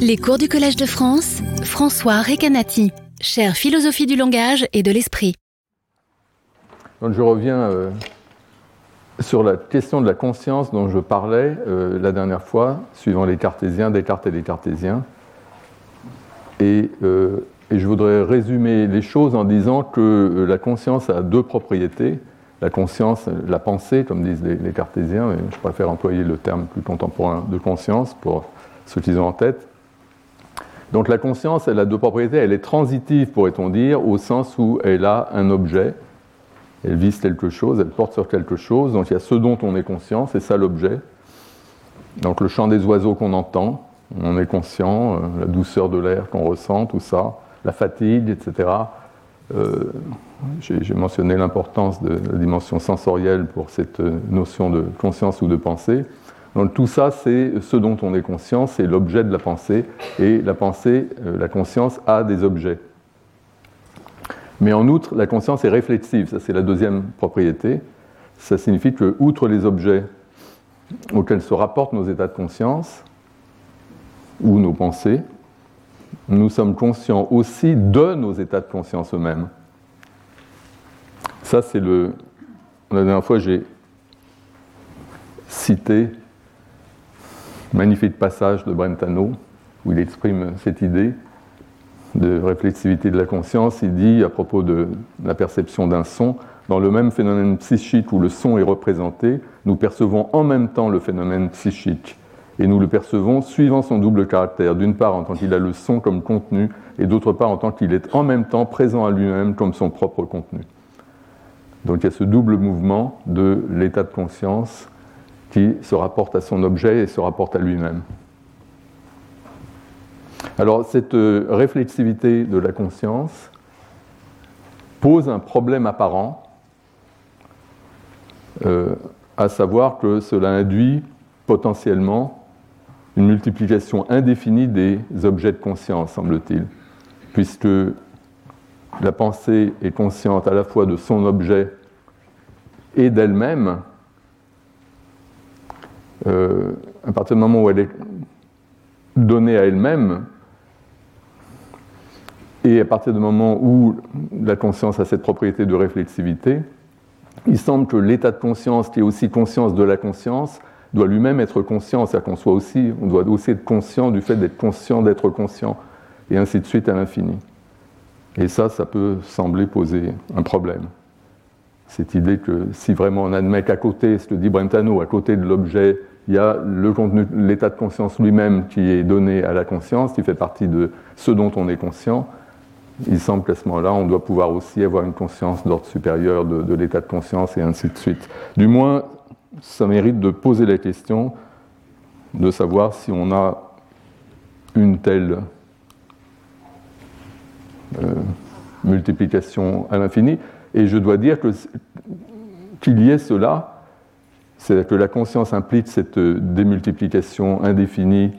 Les cours du Collège de France, François Recanati, chère philosophie du langage et de l'esprit. Je reviens euh, sur la question de la conscience dont je parlais euh, la dernière fois, suivant les cartésiens, Descartes et les cartésiens. Et, euh, et, je voudrais résumer les choses en disant que la conscience a deux propriétés. La conscience, la pensée, comme disent les, les cartésiens, mais je préfère employer le terme plus contemporain de conscience pour ceux qu'ils ont en tête. Donc la conscience, elle a deux propriétés. Elle est transitive, pourrait-on dire, au sens où elle a un objet. Elle vise quelque chose, elle porte sur quelque chose. Donc il y a ce dont on est conscient, c'est ça l'objet. Donc le chant des oiseaux qu'on entend, on est conscient, euh, la douceur de l'air qu'on ressent, tout ça, la fatigue, etc. Euh, J'ai mentionné l'importance de la dimension sensorielle pour cette notion de conscience ou de pensée. Tout ça, c'est ce dont on est conscient, c'est l'objet de la pensée, et la pensée, euh, la conscience a des objets. Mais en outre, la conscience est réflexive, ça c'est la deuxième propriété. Ça signifie que, outre les objets auxquels se rapportent nos états de conscience, ou nos pensées, nous sommes conscients aussi de nos états de conscience eux-mêmes. Ça, c'est le. La dernière fois, j'ai cité magnifique passage de Brentano où il exprime cette idée de réflexivité de la conscience. Il dit à propos de la perception d'un son, dans le même phénomène psychique où le son est représenté, nous percevons en même temps le phénomène psychique. Et nous le percevons suivant son double caractère, d'une part en tant qu'il a le son comme contenu, et d'autre part en tant qu'il est en même temps présent à lui-même comme son propre contenu. Donc il y a ce double mouvement de l'état de conscience qui se rapporte à son objet et se rapporte à lui-même. Alors cette euh, réflexivité de la conscience pose un problème apparent, euh, à savoir que cela induit potentiellement une multiplication indéfinie des objets de conscience, semble-t-il, puisque la pensée est consciente à la fois de son objet et d'elle-même, euh, à partir du moment où elle est donnée à elle-même, et à partir du moment où la conscience a cette propriété de réflexivité, il semble que l'état de conscience, qui est aussi conscience de la conscience, doit lui-même être conscient, c'est-à-dire qu'on soit aussi, on doit aussi être conscient du fait d'être conscient d'être conscient, et ainsi de suite à l'infini. Et ça, ça peut sembler poser un problème. Cette idée que si vraiment on admet qu'à côté, ce que dit Brentano, à côté de l'objet il y a l'état de conscience lui-même qui est donné à la conscience, qui fait partie de ce dont on est conscient. Il semble qu'à ce moment-là, on doit pouvoir aussi avoir une conscience d'ordre supérieur de, l'état de conscience et ainsi de suite. Du moins, ça mérite de poser la question de savoir si on a une telle euh, multiplication à l'infini. Et je dois dire que qu'il y ait cela, c'est-à-dire que la conscience implique cette euh, démultiplication indéfinie.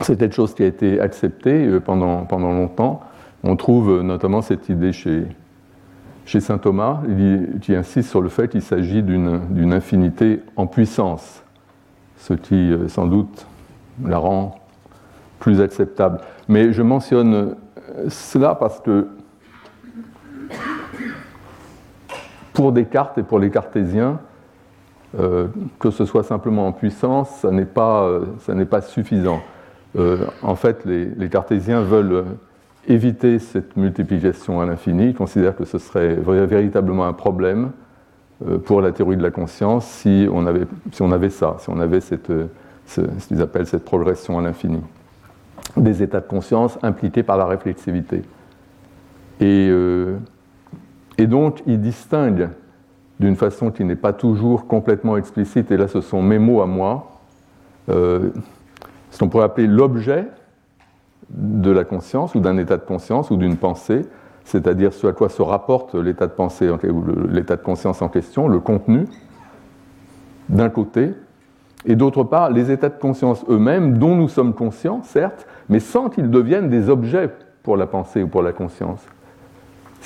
C'est quelque chose qui a été accepté euh, pendant, pendant longtemps. On trouve euh, notamment cette idée chez, chez saint Thomas, qui insiste sur le fait qu'il s'agit d'une infinité en puissance, ce qui sans doute la rend plus acceptable. Mais je mentionne cela parce que pour Descartes et pour les cartésiens, euh, que ce soit simplement en puissance, ça n'est pas, euh, pas, suffisant. Euh, en fait, les, cartésiens veulent éviter cette multiplication à l'infini. Ils considèrent que ce serait véritablement un problème pour la théorie de la conscience si on avait, si on avait ça, si on avait cette, ce, qu'ils appellent cette progression à l'infini. Des états de conscience impliqués par la réflexivité. Et, et donc, ils distinguent d'une façon qui n'est pas toujours complètement explicite, et là ce sont mes mots à moi, euh, ce qu'on pourrait appeler l'objet de la conscience ou d'un état de conscience ou d'une pensée, c'est-à-dire ce à quoi se rapporte l'état de pensée ou l'état de conscience en question, le contenu, d'un côté, et d'autre part les états de conscience eux-mêmes dont nous sommes conscients, certes, mais sans qu'ils deviennent des objets pour la pensée ou pour la conscience.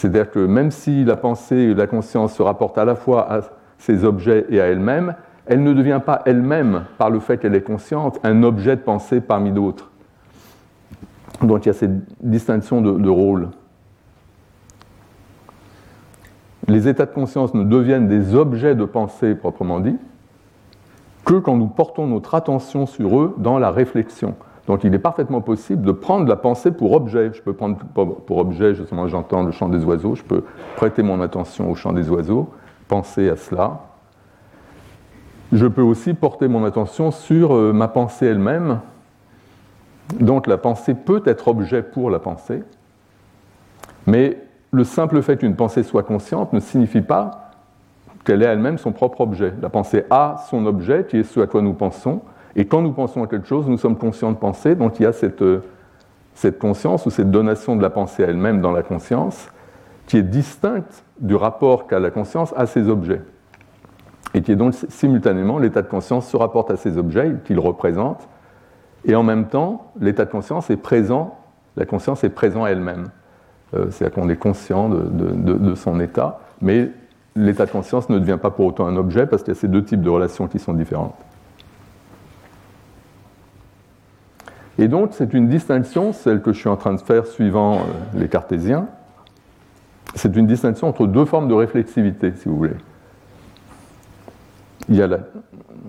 C'est-à-dire que même si la pensée et la conscience se rapportent à la fois à ces objets et à elle-même, elle ne devient pas elle-même, par le fait qu'elle est consciente, un objet de pensée parmi d'autres. Donc il y a cette distinction de, de rôle. Les états de conscience ne deviennent des objets de pensée proprement dit que quand nous portons notre attention sur eux dans la réflexion. Donc il est parfaitement possible de prendre la pensée pour objet. Je peux prendre pour objet, justement, j'entends le chant des oiseaux, je peux prêter mon attention au chant des oiseaux, penser à cela. Je peux aussi porter mon attention sur euh, ma pensée elle-même. Donc la pensée peut être objet pour la pensée, mais le simple fait qu'une pensée soit consciente ne signifie pas qu'elle est elle-même son propre objet. La pensée a son objet, qui est ce à quoi nous pensons, et quand nous pensons à quelque chose, nous sommes conscients de penser, donc il y a cette, euh, cette conscience ou cette donation de la pensée à elle-même dans la conscience qui est distincte du rapport qu'a la conscience à ces objets. Et qui est donc simultanément, l'état de conscience se rapporte à ces objets qu'il représente, et en même temps, l'état de conscience est présent, la conscience est présente à elle-même. Euh, c'est-à-dire qu'on est conscient de, de, son état, mais l'état de conscience ne devient pas pour autant un objet parce qu'il y a ces deux types de relations qui sont différentes. Et donc, c'est une distinction, celle que je suis en train de faire suivant euh, les cartésiens, c'est une distinction entre deux formes de réflexivité, si vous voulez. Il y a la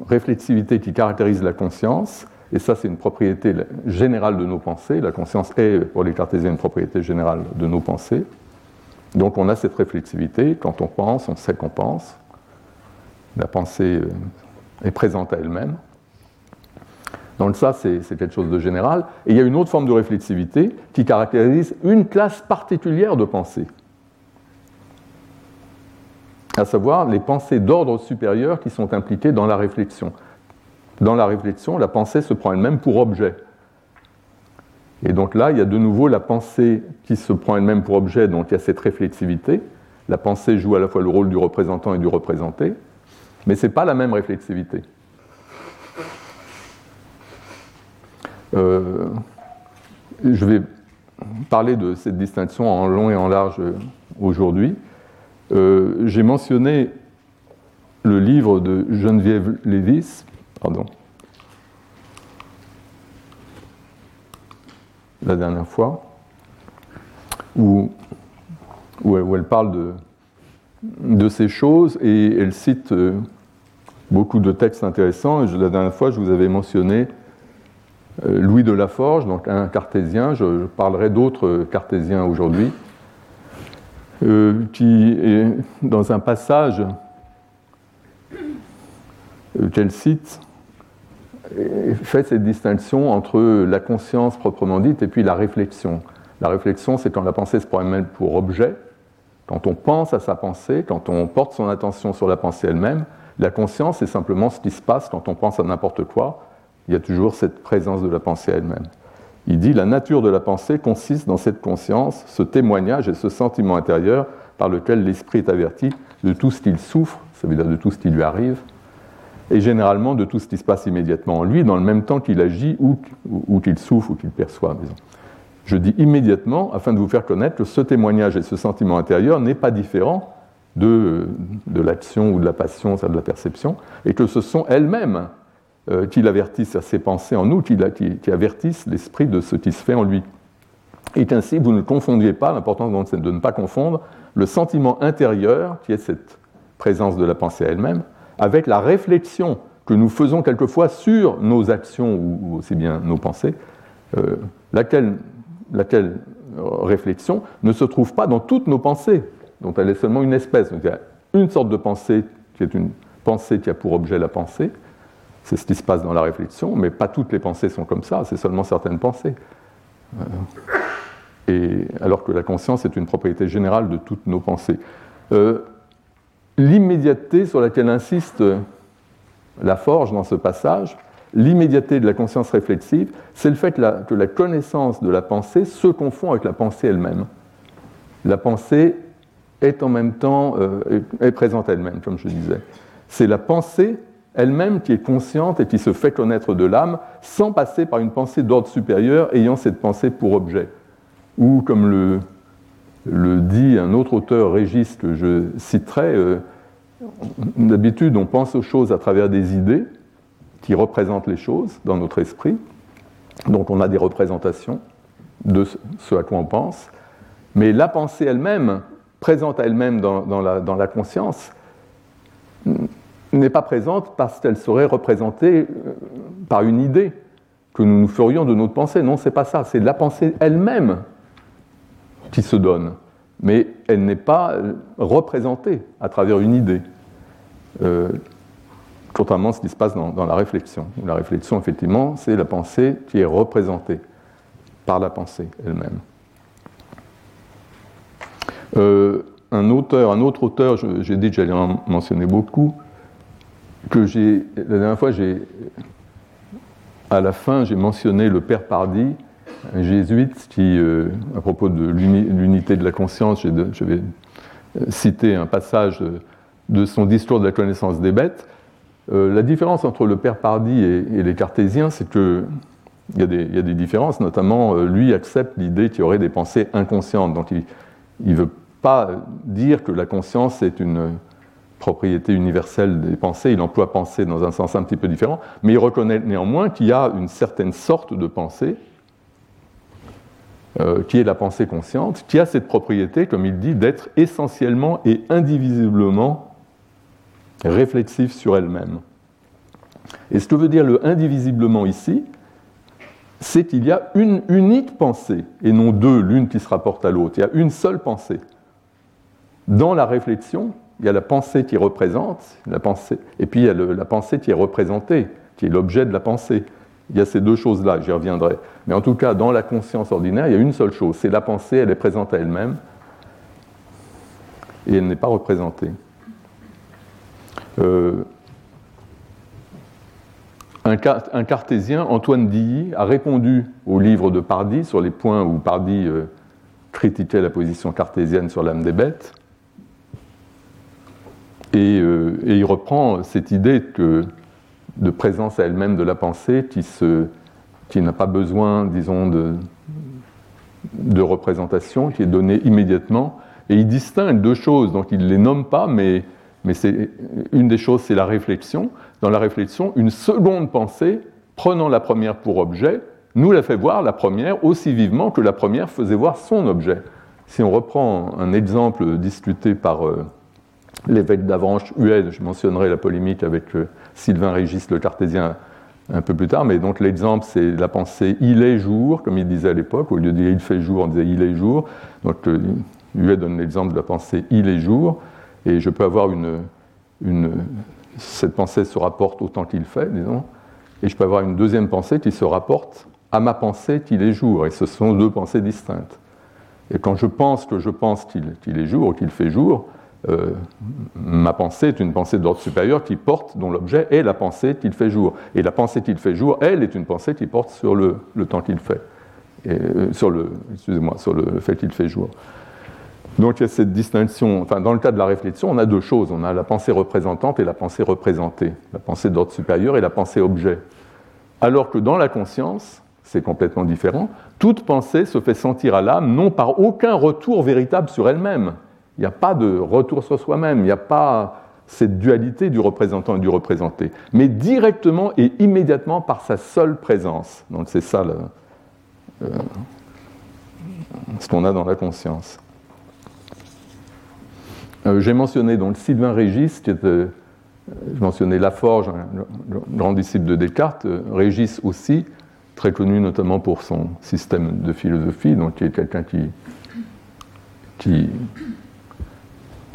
réflexivité qui caractérise la conscience, et ça, c'est une propriété générale de nos pensées. La conscience est, pour les cartésiens, une propriété générale de nos pensées. Donc, on a cette réflexivité. Quand on pense, on sait qu'on pense. La pensée euh, est présente à elle-même. Donc ça, c'est quelque chose de général. Et il y a une autre forme de réflexivité qui caractérise une classe particulière de pensée, à savoir les pensées d'ordre supérieur qui sont impliquées dans la réflexion. Dans la réflexion, la pensée se prend elle-même pour objet. Et donc là, il y a de nouveau la pensée qui se prend elle-même pour objet, donc il y a cette réflexivité. La pensée joue à la fois le rôle du représentant et du représenté, mais ce n'est pas la même réflexivité. Euh, je vais parler de cette distinction en long et en large aujourd'hui. Euh, j'ai mentionné le livre de Geneviève Lévis, pardon, la dernière fois, où, où, elle, parle de, de, ces choses et elle cite euh, beaucoup de textes intéressants. la dernière fois, je vous avais mentionné euh, Louis de Laforge, donc un cartésien, je, parlerai d'autres cartésiens aujourd'hui, euh, qui dans un passage euh, qu'elle cite, fait cette distinction entre la conscience proprement dite et puis la réflexion. La réflexion, c'est quand la pensée se prend elle-même pour objet, quand on pense à sa pensée, quand on porte son attention sur la pensée elle-même. La conscience, c'est simplement ce qui se passe quand on pense à n'importe quoi, il y a toujours cette présence de la pensée elle-même. Il dit la nature de la pensée consiste dans cette conscience, ce témoignage et ce sentiment intérieur par lequel l'esprit est averti de tout ce qu'il souffre, ça veut dire de tout ce qui lui arrive, et généralement de tout ce qui se passe immédiatement en lui, dans le même temps qu'il agit ou, qu'il souffre ou qu'il perçoit. Je dis immédiatement afin de vous faire connaître que ce témoignage et ce sentiment intérieur n'est pas différent de, de l'action ou de la passion, ça de la perception, et que ce sont elles-mêmes euh, qui l'avertissent à ses pensées en nous, qui, qui, avertissent l'esprit de ce qui se fait en lui. Et qu'ainsi, vous ne confondiez pas, l'important c'est de ne pas confondre le sentiment intérieur, qui est cette présence de la pensée elle-même, avec la réflexion que nous faisons quelquefois sur nos actions ou, aussi bien nos pensées, euh, laquelle, laquelle réflexion ne se trouve pas dans toutes nos pensées, dont elle est seulement une espèce. Donc il y a une sorte de pensée qui est une pensée qui a pour objet la pensée, c'est ce qui se passe dans la réflexion, mais pas toutes les pensées sont comme ça, c'est seulement certaines pensées. Euh, et, alors que la conscience est une propriété générale de toutes nos pensées. Euh, l'immédiateté sur laquelle insiste la forge dans ce passage, l'immédiateté de la conscience réflexive, c'est le fait que la, connaissance de la pensée se confond avec la pensée elle-même. La pensée est en même temps euh, est présente elle-même, comme je disais. C'est la pensée elle-même qui est consciente et qui se fait connaître de l'âme sans passer par une pensée d'ordre supérieur ayant cette pensée pour objet. Ou comme le, le dit un autre auteur, Régis, que je citerai, euh, d'habitude on pense aux choses à travers des idées qui représentent les choses dans notre esprit, donc on a des représentations, de ce à quoi on pense, mais la pensée elle-même, présente à elle-même dans, la, conscience, n'est pas présente parce qu'elle serait représentée euh, par une idée que nous nous ferions de notre pensée. Non, c'est pas ça. C'est la pensée elle-même qui se donne, mais elle n'est pas euh, représentée à travers une idée. Euh, contrairement à ce qui se passe dans, la réflexion. La réflexion, effectivement, c'est la pensée qui est représentée par la pensée elle-même. Un auteur, un autre auteur, j'ai dit que j'allais en mentionner beaucoup, que j'ai, la dernière fois, j'ai, à la fin, j'ai mentionné le père Pardy, un jésuite qui, euh, à propos de l'unité de la conscience, je vais citer un passage de son discours de la connaissance des bêtes. Euh, la différence entre le père Pardy et, les cartésiens, c'est qu'il y, a des différences, notamment lui accepte l'idée qu'il y aurait des pensées inconscientes. Donc il ne veut pas dire que la conscience est une propriété universelle des pensées, il emploie pensée dans un sens un petit peu différent, mais il reconnaît néanmoins qu'il y a une certaine sorte de pensée, euh, qui est la pensée consciente, qui a cette propriété, comme il dit, d'être essentiellement et indivisiblement réflexive sur elle-même. Et ce que veut dire le indivisiblement ici, c'est qu'il y a une unique pensée, et non deux, l'une qui se rapporte à l'autre. Il y a une seule pensée. Dans la réflexion, il y a la pensée qui représente, la pensée, et puis il y a la pensée qui est représentée, qui est l'objet de la pensée. Il y a ces deux choses-là, j'y reviendrai. Mais en tout cas, dans la conscience ordinaire, il y a une seule chose, c'est la pensée, elle est présente à elle-même, et elle n'est pas représentée. Euh, un, cartésien, Antoine Dilly, a répondu au livre de Pardy sur les points où Pardy euh, critiquait la position cartésienne sur l'âme des bêtes. Euh, et, il reprend cette idée de présence à elle-même de la pensée qui, n'a pas besoin, disons, de, représentation, qui est donnée immédiatement. Et il distingue deux choses, donc il ne les nomme pas, mais, une des choses, c'est la réflexion. Dans la réflexion, une seconde pensée, prenant la première pour objet, nous la fait voir, la première, aussi vivement que la première faisait voir son objet. Si on reprend un exemple discuté par... Euh, l'évêque d'Avranches, Hued, je mentionnerai la polémique avec euh, Sylvain Régis, le cartésien, un peu plus tard, mais donc l'exemple, c'est la pensée il est jour, comme il disait à l'époque, au lieu de dire il fait jour, on disait il est jour. Donc euh, Huet donne l'exemple de la pensée il est jour, et je peux avoir une, cette pensée se rapporte au temps qu'il fait, disons, et je peux avoir une deuxième pensée qui se rapporte à ma pensée qu'il est jour, et ce sont deux pensées distinctes. Et quand je pense que je pense qu'il est jour ou qu'il fait jour, euh, ma pensée est une pensée d'ordre supérieur qui porte, dont l'objet est la pensée qu'il fait jour. Et la pensée qu'il fait jour, elle, est une pensée qui porte sur le, temps qu'il fait. Euh, sur le, excusez-moi, sur le fait qu'il fait jour. Donc il y a cette distinction. Enfin, dans le cas de la réflexion, on a deux choses. On a la pensée représentante et la pensée représentée. La pensée d'ordre supérieur et la pensée objet. Alors que dans la conscience, c'est complètement différent. Toute pensée se fait sentir à l'âme non par aucun retour véritable sur elle-même, il n'y a pas de retour sur soi-même, il n'y a pas cette dualité du représentant et du représenté, mais directement et immédiatement par sa seule présence. Donc c'est ça euh, ce qu'on a dans la conscience. Euh, j'ai mentionné donc Sylvain Régis, qui était, euh, je Laforge, un grand disciple de Descartes, Régis aussi, très connu notamment pour son système de philosophie, donc qui est quelqu'un qui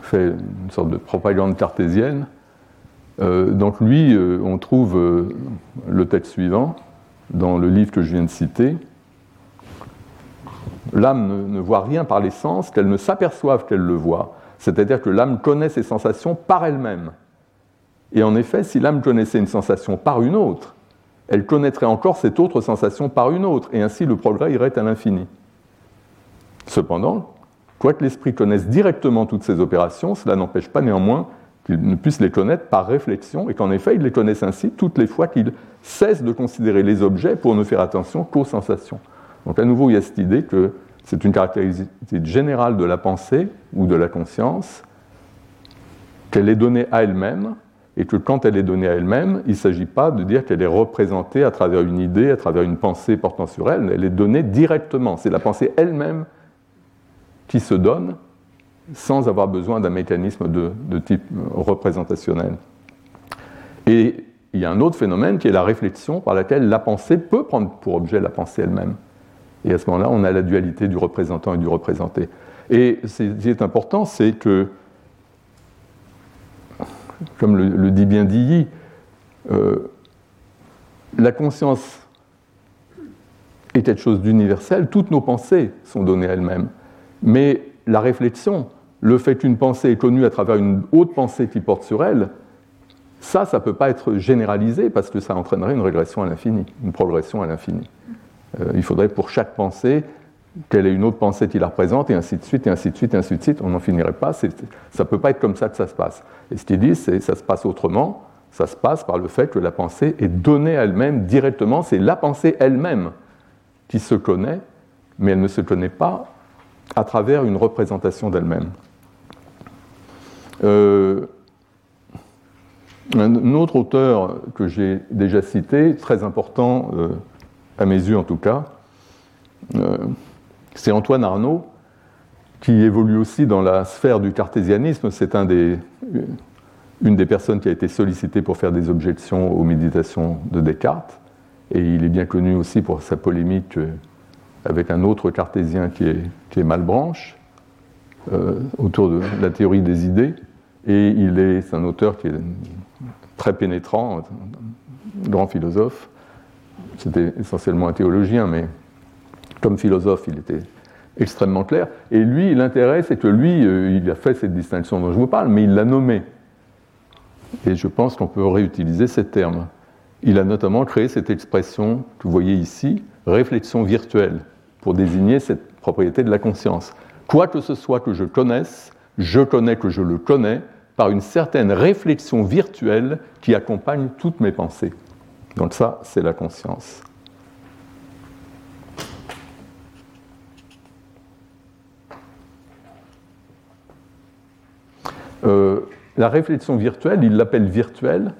fait une sorte de propagande cartésienne. Euh, donc lui, euh, on trouve euh, le texte suivant dans le livre que je viens de citer. L'âme ne, voit rien par les sens qu'elle ne s'aperçoive qu'elle le voit. C'est-à-dire que l'âme connaît ses sensations par elle-même. Et en effet, si l'âme connaissait une sensation par une autre, elle connaîtrait encore cette autre sensation par une autre, et ainsi le progrès irait à l'infini. Cependant, Quoique l'esprit connaisse directement toutes ces opérations, cela n'empêche pas néanmoins qu'il ne puisse les connaître par réflexion et qu'en effet il les connaisse ainsi toutes les fois qu'il cesse de considérer les objets pour ne faire attention qu'aux sensations. Donc à nouveau, il y a cette idée que c'est une caractéristique générale de la pensée ou de la conscience, qu'elle est donnée à elle-même et que quand elle est donnée à elle-même, il ne s'agit pas de dire qu'elle est représentée à travers une idée, à travers une pensée portant sur elle, elle est donnée directement. C'est la pensée elle-même qui se donne sans avoir besoin d'un mécanisme de, type représentationnel. Et il y a un autre phénomène qui est la réflexion par laquelle la pensée peut prendre pour objet la pensée elle-même. Et à ce moment-là, on a la dualité du représentant et du représenté. Et ce qui est important, c'est que, comme le, dit bien Dilly, euh, la conscience est quelque chose d'universel, toutes nos pensées sont données elles-mêmes. Mais la réflexion, le fait qu'une pensée est connue à travers une autre pensée qui porte sur elle, ça, ça ne peut pas être généralisé parce que ça entraînerait une régression à l'infini, une progression à l'infini. Euh, il faudrait pour chaque pensée qu'elle ait une autre pensée qui la représente, et ainsi de suite, et ainsi de suite, et ainsi de suite. On n'en finirait pas. Ça ne peut pas être comme ça que ça se passe. Et ce qu'ils disent, c'est que ça se passe autrement. Ça se passe par le fait que la pensée est donnée à elle-même directement. C'est la pensée elle-même qui se connaît, mais elle ne se connaît pas à travers une représentation d'elle-même. Euh, un autre auteur que j'ai déjà cité, très important euh, à mes yeux en tout cas, euh, c'est Antoine Arnaud, qui évolue aussi dans la sphère du cartésianisme. C'est une des personnes qui a été sollicitée pour faire des objections aux méditations de Descartes. Et il est bien connu aussi pour sa polémique avec un autre cartésien qui est, qui Malbranche, euh, autour de la théorie des idées. Et il est, un auteur qui est très pénétrant, un grand philosophe. C'était essentiellement un théologien, mais comme philosophe, il était extrêmement clair. Et lui, l'intérêt, c'est que lui, euh, il a fait cette distinction dont je vous parle, mais il l'a nommée. Et je pense qu'on peut réutiliser ces termes. Il a notamment créé cette expression que vous voyez ici, réflexion virtuelle, pour désigner cette propriété de la conscience. Quoi que ce soit que je connaisse, je connais que je le connais par une certaine réflexion virtuelle qui accompagne toutes mes pensées. Donc ça, c'est la conscience. Euh, la réflexion virtuelle, il l'appelle virtuelle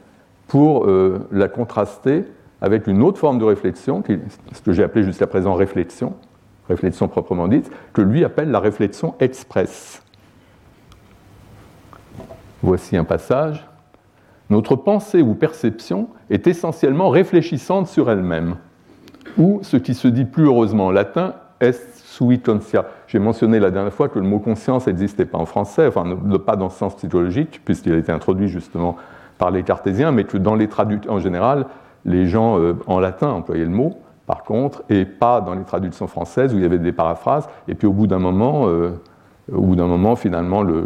pour euh, la contraster avec une autre forme de réflexion, ce que j'ai appelé jusqu'à présent réflexion, réflexion proprement dite, que lui appelle la réflexion express. Voici un passage. Notre pensée ou perception est essentiellement réfléchissante sur elle-même, ou ce qui se dit plus heureusement en latin, est sui conscia. J'ai mentionné la dernière fois que le mot conscience n'existait pas en français, enfin pas dans ce sens psychologique, puisqu'il a été introduit justement par les cartésiens, mais que dans les traductions en général, les gens euh, en latin employaient le mot, par contre, et pas dans les traductions françaises où il y avait des paraphrases. Et puis au bout d'un moment, euh, au bout d'un moment, finalement, le,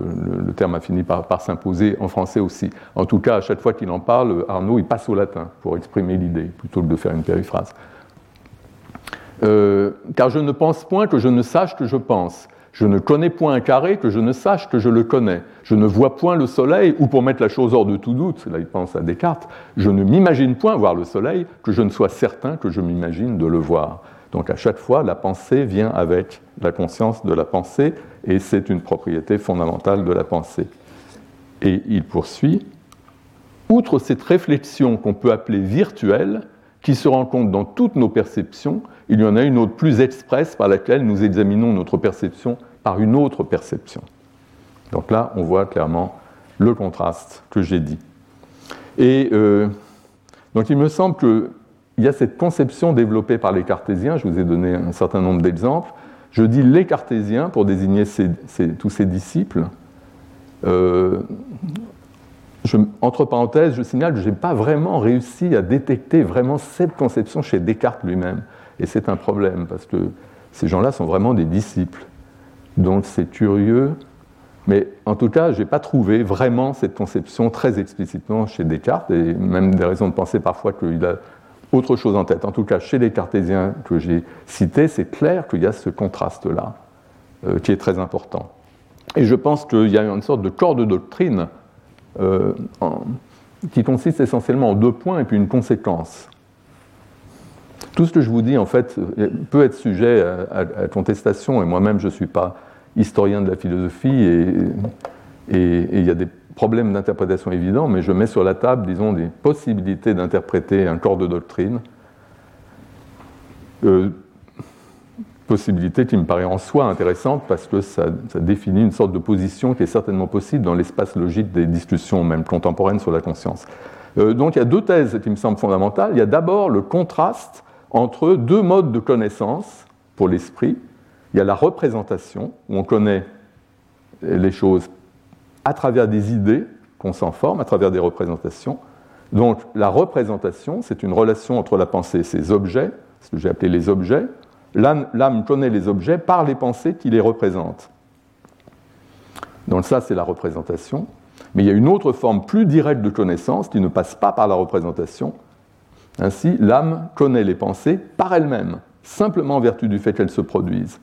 terme a fini par, s'imposer en français aussi. En tout cas, à chaque fois qu'il en parle, Arnaud, il passe au latin pour exprimer l'idée, plutôt que de faire une périphrase. Euh, car je ne pense point que je ne sache que je pense. Je ne connais point un carré que je ne sache que je le connais. Je ne vois point le soleil, ou pour mettre la chose hors de tout doute, là il pense à Descartes, je ne m'imagine point voir le soleil que je ne sois certain que je m'imagine de le voir. Donc à chaque fois, la pensée vient avec la conscience de la pensée, et c'est une propriété fondamentale de la pensée. Et il poursuit, outre cette réflexion qu'on peut appeler virtuelle, qui se rencontre dans toutes nos perceptions, il y en a une autre plus expresse par laquelle nous examinons notre perception par une autre perception. Donc là, on voit clairement le contraste que j'ai dit. Et euh, donc il me semble qu'il y a cette conception développée par les cartésiens, je vous ai donné un certain nombre d'exemples. Je dis les cartésiens pour désigner tous ces disciples. Euh, entre parenthèses, je signale que je n'ai pas vraiment réussi à détecter vraiment cette conception chez Descartes lui-même. Et c'est un problème, parce que ces gens-là sont vraiment des disciples. Donc c'est curieux. Mais en tout cas, je n'ai pas trouvé vraiment cette conception très explicitement chez Descartes, et même des raisons de penser parfois qu'il a autre chose en tête. En tout cas, chez les cartésiens que j'ai cités, c'est clair qu'il y a ce contraste-là, euh, qui est très important. Et je pense qu'il y a une sorte de corps de doctrine euh, qui consiste essentiellement en deux points et puis une conséquence. Tout ce que je vous dis, en fait, peut être sujet à, contestation, et moi-même, je ne suis pas historien de la philosophie, et, il y a des problèmes d'interprétation évidents, mais je mets sur la table, disons, des possibilités d'interpréter un corps de doctrine. Euh, possibilité qui me paraît en soi intéressante parce que ça, définit une sorte de position qui est certainement possible dans l'espace logique des discussions même contemporaines sur la conscience. Euh, donc il y a deux thèses qui me semblent fondamentales. Il y a d'abord le contraste entre deux modes de connaissance pour l'esprit. Il y a la représentation, où on connaît les choses à travers des idées qu'on s'en forme, à travers des représentations. Donc la représentation, c'est une relation entre la pensée et ses objets, ce que j'ai appelé les objets, L'âme connaît les objets par les pensées qui les représentent. Donc ça, c'est la représentation. Mais il y a une autre forme plus directe de connaissance qui ne passe pas par la représentation. Ainsi, l'âme connaît les pensées par elle-même, simplement en vertu du fait qu'elles se produisent.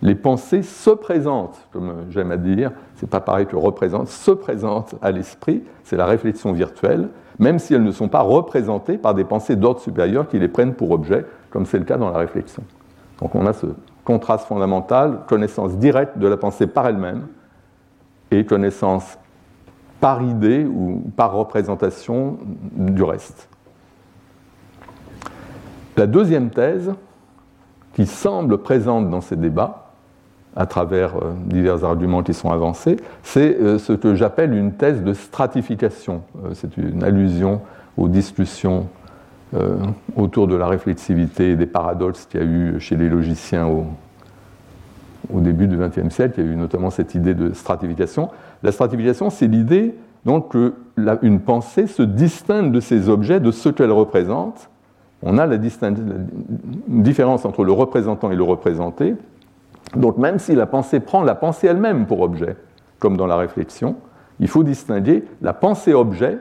Les pensées se présentent, comme j'aime à dire, c'est pas pareil que représente, se présentent à l'esprit, c'est la réflexion virtuelle, même si elles ne sont pas représentées par des pensées d'ordre supérieur qui les prennent pour objet, comme c'est le cas dans la réflexion. Donc on a ce contraste fondamental, connaissance directe de la pensée par elle-même et connaissance par idée ou par représentation du reste. La deuxième thèse, qui semble présente dans ces débats, à travers euh, divers arguments qui sont avancés, c'est euh, ce que j'appelle une thèse de stratification. Euh, c'est une allusion aux discussions euh, autour de la réflexivité des paradoxes qu'il y a eu chez les logiciens au, début du XXe siècle. Il y a eu notamment cette idée de stratification. La stratification, c'est l'idée donc que une pensée se distingue de ses objets, de ce qu'elle représente. On a la, une différence entre le représentant et le représenté. Donc même si la pensée prend la pensée elle-même pour objet, comme dans la réflexion, il faut distinguer la pensée objet,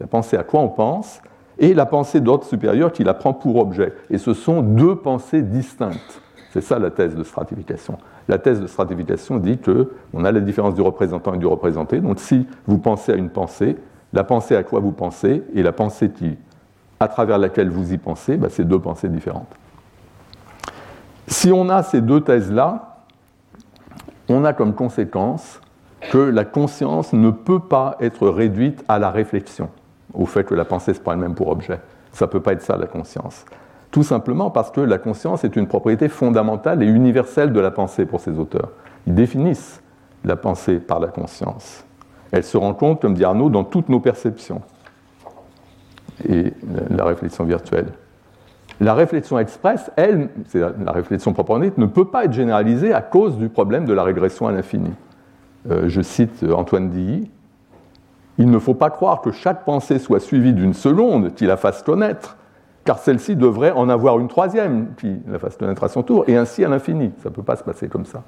la pensée à quoi on pense, et la pensée d'ordre supérieur qui la prend pour objet. Et ce sont deux pensées distinctes. C'est ça la thèse de stratification. La thèse de stratification dit qu'on a la différence du représentant et du représenté. Donc si vous pensez à une pensée, la pensée à quoi vous pensez et la pensée qui, à travers laquelle vous y pensez, bah, c'est deux pensées différentes. Si on a ces deux thèses-là, on a comme conséquence que la conscience ne peut pas être réduite à la réflexion au fait que la pensée se prend elle-même pour objet. Ça ne peut pas être ça la conscience. Tout simplement parce que la conscience est une propriété fondamentale et universelle de la pensée pour ces auteurs. Ils définissent la pensée par la conscience. Elle se rencontre, comme dit Arnaud, dans toutes nos perceptions et la réflexion virtuelle. La réflexion expresse, elle, c'est la réflexion proprement dite, ne peut pas être généralisée à cause du problème de la régression à l'infini. Euh, je cite Antoine Dilly, il ne faut pas croire que chaque pensée soit suivie d'une seconde qui la fasse connaître, car celle-ci devrait en avoir une troisième qui la fasse connaître à son tour, et ainsi à l'infini. Ça ne peut pas se passer comme ça.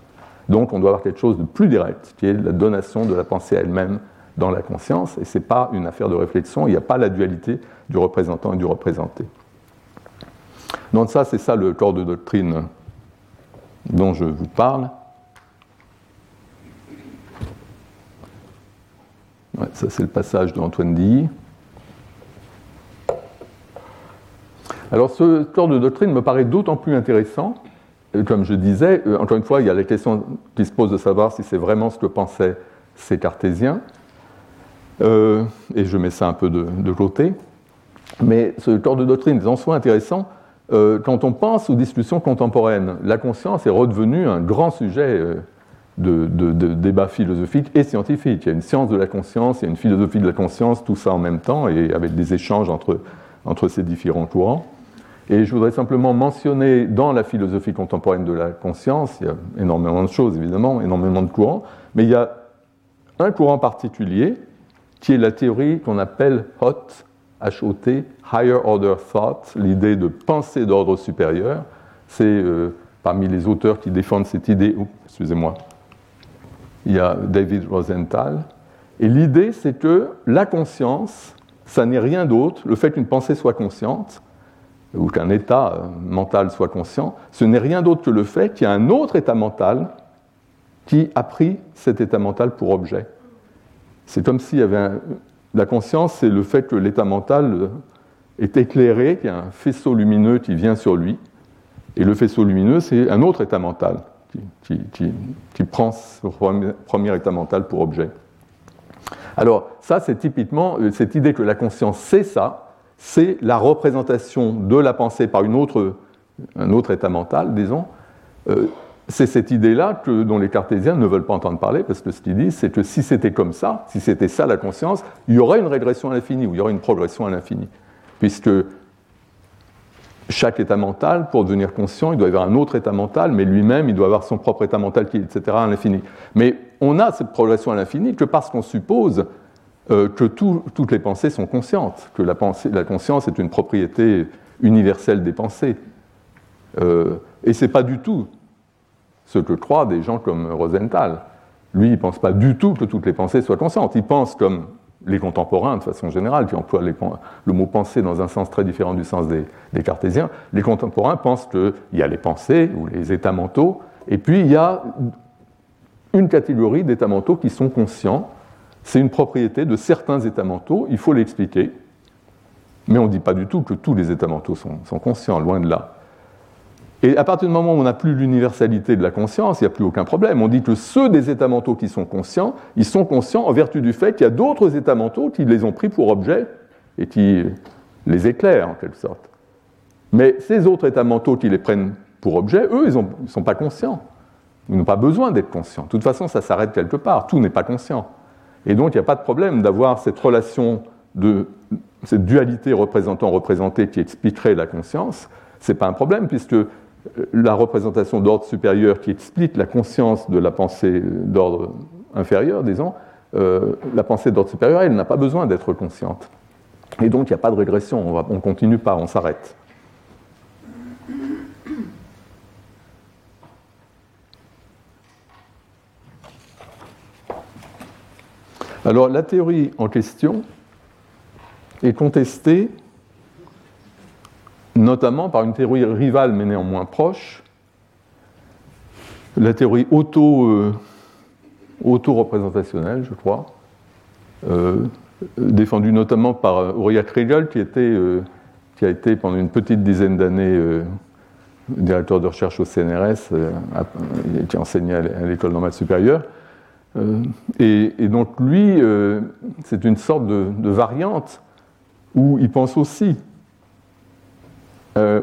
Donc on doit avoir quelque chose de plus direct, qui est la donation de la pensée elle-même dans la conscience, et ce n'est pas une affaire de réflexion, il n'y a pas la dualité du représentant et du représenté. Donc ça, c'est ça le corps de doctrine dont je vous parle. Ça, c'est le passage d'Antoine Dilly. Alors, ce corps de doctrine me paraît d'autant plus intéressant, comme je disais, euh, encore une fois, il y a la question qui se pose de savoir si c'est vraiment ce que pensaient ces cartésiens, euh, et je mets ça un peu de, côté. Mais ce corps de doctrine est en soi intéressant euh, quand on pense aux discussions contemporaines. La conscience est redevenue un grand sujet de, débats philosophiques et scientifiques. Il y a une science de la conscience, il y a une philosophie de la conscience, tout ça en même temps, et avec des échanges entre, entre ces différents courants. Et je voudrais simplement mentionner dans la philosophie contemporaine de la conscience, il y a énormément de choses évidemment, énormément de courants, mais il y a un courant particulier qui est la théorie qu'on appelle HOT, H-O-T, Higher Order Thought, l'idée de pensée d'ordre supérieur. C'est euh, parmi les auteurs qui défendent cette idée, excusez-moi, il y a David Rosenthal. Et l'idée, c'est que la conscience, ça n'est rien d'autre, le fait qu'une pensée soit consciente, ou qu'un état euh, mental soit conscient, ce n'est rien d'autre que le fait qu'il y a un autre état mental qui a pris cet état mental pour objet. C'est comme s'il y avait un... La conscience, c'est le fait que l'état mental euh, est éclairé, qu'il y a un faisceau lumineux qui vient sur lui, et le faisceau lumineux, c'est un autre état mental qui, prend ce premier, état mental pour objet. Alors ça, c'est typiquement euh, cette idée que la conscience c'est ça, c'est la représentation de la pensée par une autre, un autre état mental, disons. Euh, c'est cette idée-là dont les cartésiens ne veulent pas entendre parler, parce que ce qu'ils disent, c'est que si c'était comme ça, si c'était ça la conscience, il y aurait une régression à l'infini, ou il y aurait une progression à l'infini. Puisque chaque état mental, pour devenir conscient, il doit y avoir un autre état mental, mais lui-même, il doit avoir son propre état mental, etc., à l'infini. Mais on a cette progression à l'infini que parce qu'on suppose euh, que toutes les pensées sont conscientes, que la, conscience est une propriété universelle des pensées. Euh, et ce n'est pas du tout ce que croient des gens comme Rosenthal. Lui, il ne pense pas du tout que toutes les pensées soient conscientes. Il pense comme les contemporains, de façon générale, qui emploient le mot pensée dans un sens très différent du sens des, cartésiens, les contemporains pensent qu'il y a les pensées ou les états mentaux, et puis il y a une catégorie d'états mentaux qui sont conscients. C'est une propriété de certains états mentaux, il faut l'expliquer. Mais on ne dit pas du tout que tous les états mentaux sont conscients, loin de là. Et à partir du moment où on n'a plus l'universalité de la conscience, il n'y a plus aucun problème. On dit que ceux des états mentaux qui sont conscients, ils sont conscients en vertu du fait qu'il y a d'autres états mentaux qui les ont pris pour objet et qui les éclairent en quelque sorte. Mais ces autres états mentaux qui les prennent pour objet, eux, ils ne sont pas conscients. Ils n'ont pas besoin d'être conscients. De toute façon, ça s'arrête quelque part. Tout n'est pas conscient. Et donc, il n'y a pas de problème d'avoir cette relation cette dualité représentant-représenté qui expliquerait la conscience. Ce n'est pas un problème, puisque la représentation d'ordre supérieur qui explique la conscience de la pensée d'ordre inférieur, disons, euh, la pensée d'ordre supérieur, elle n'a pas besoin d'être consciente. Et donc il n'y a pas de régression, on ne continue pas, on s'arrête. Alors la théorie en question est contestée notamment par une théorie rivale mais néanmoins proche, la théorie euh, représentationnelle je crois, euh, défendue notamment par Uriah Kriegel, qui, euh, a été pendant une petite dizaine d'années directeur de recherche au CNRS, qui enseignait à l'école normale supérieure. Et, donc lui, c'est une sorte de variante où il pense aussi euh,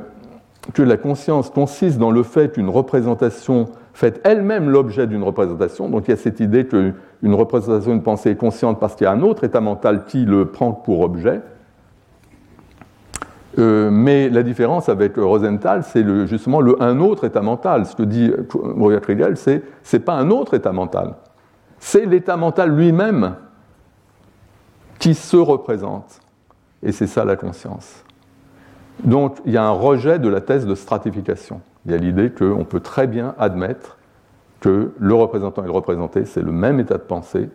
que la conscience consiste dans le fait qu'une représentation fait elle-même l'objet d'une représentation. Donc il y a cette idée qu'une représentation d'une pensée est consciente parce qu'il y a un autre état mental qui le prend pour objet. Euh, mais la différence avec Rosenthal, c'est justement le un autre état mental. Ce que dit Mauriat Kriegel, c'est n'est pas un autre état mental. C'est l'état mental lui-même qui se représente. Et c'est ça la conscience. Donc il y a un rejet de la thèse de stratification. Il y a l'idée qu'on peut très bien admettre que le représentant et le représenté, c'est le même état de pensée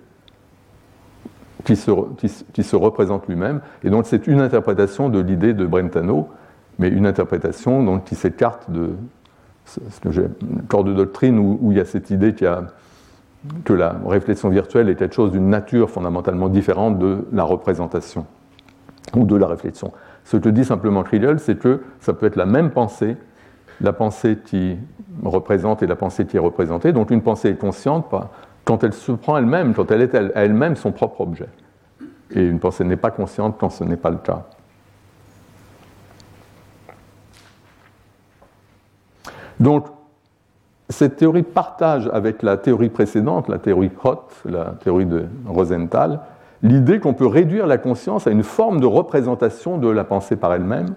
qui se, représente lui-même. Et donc c'est une interprétation de l'idée de Brentano, mais une interprétation qui s'écarte de ce que j'ai, corps de doctrine où, il y a cette idée que la réflexion virtuelle est quelque chose d'une nature fondamentalement différente de la représentation ou de la réflexion. Ce que dit simplement Kriegel, c'est que ça peut être la même pensée, la pensée qui représente et la pensée qui est représentée. Donc une pensée est consciente quand elle se prend elle-même, quand elle est elle-même son propre objet. Et une pensée n'est pas consciente quand ce n'est pas le cas. Donc, cette théorie partage avec la théorie précédente, la théorie Hott, la théorie de Rosenthal, l'idée qu'on peut réduire la conscience à une forme de représentation de la pensée par elle-même.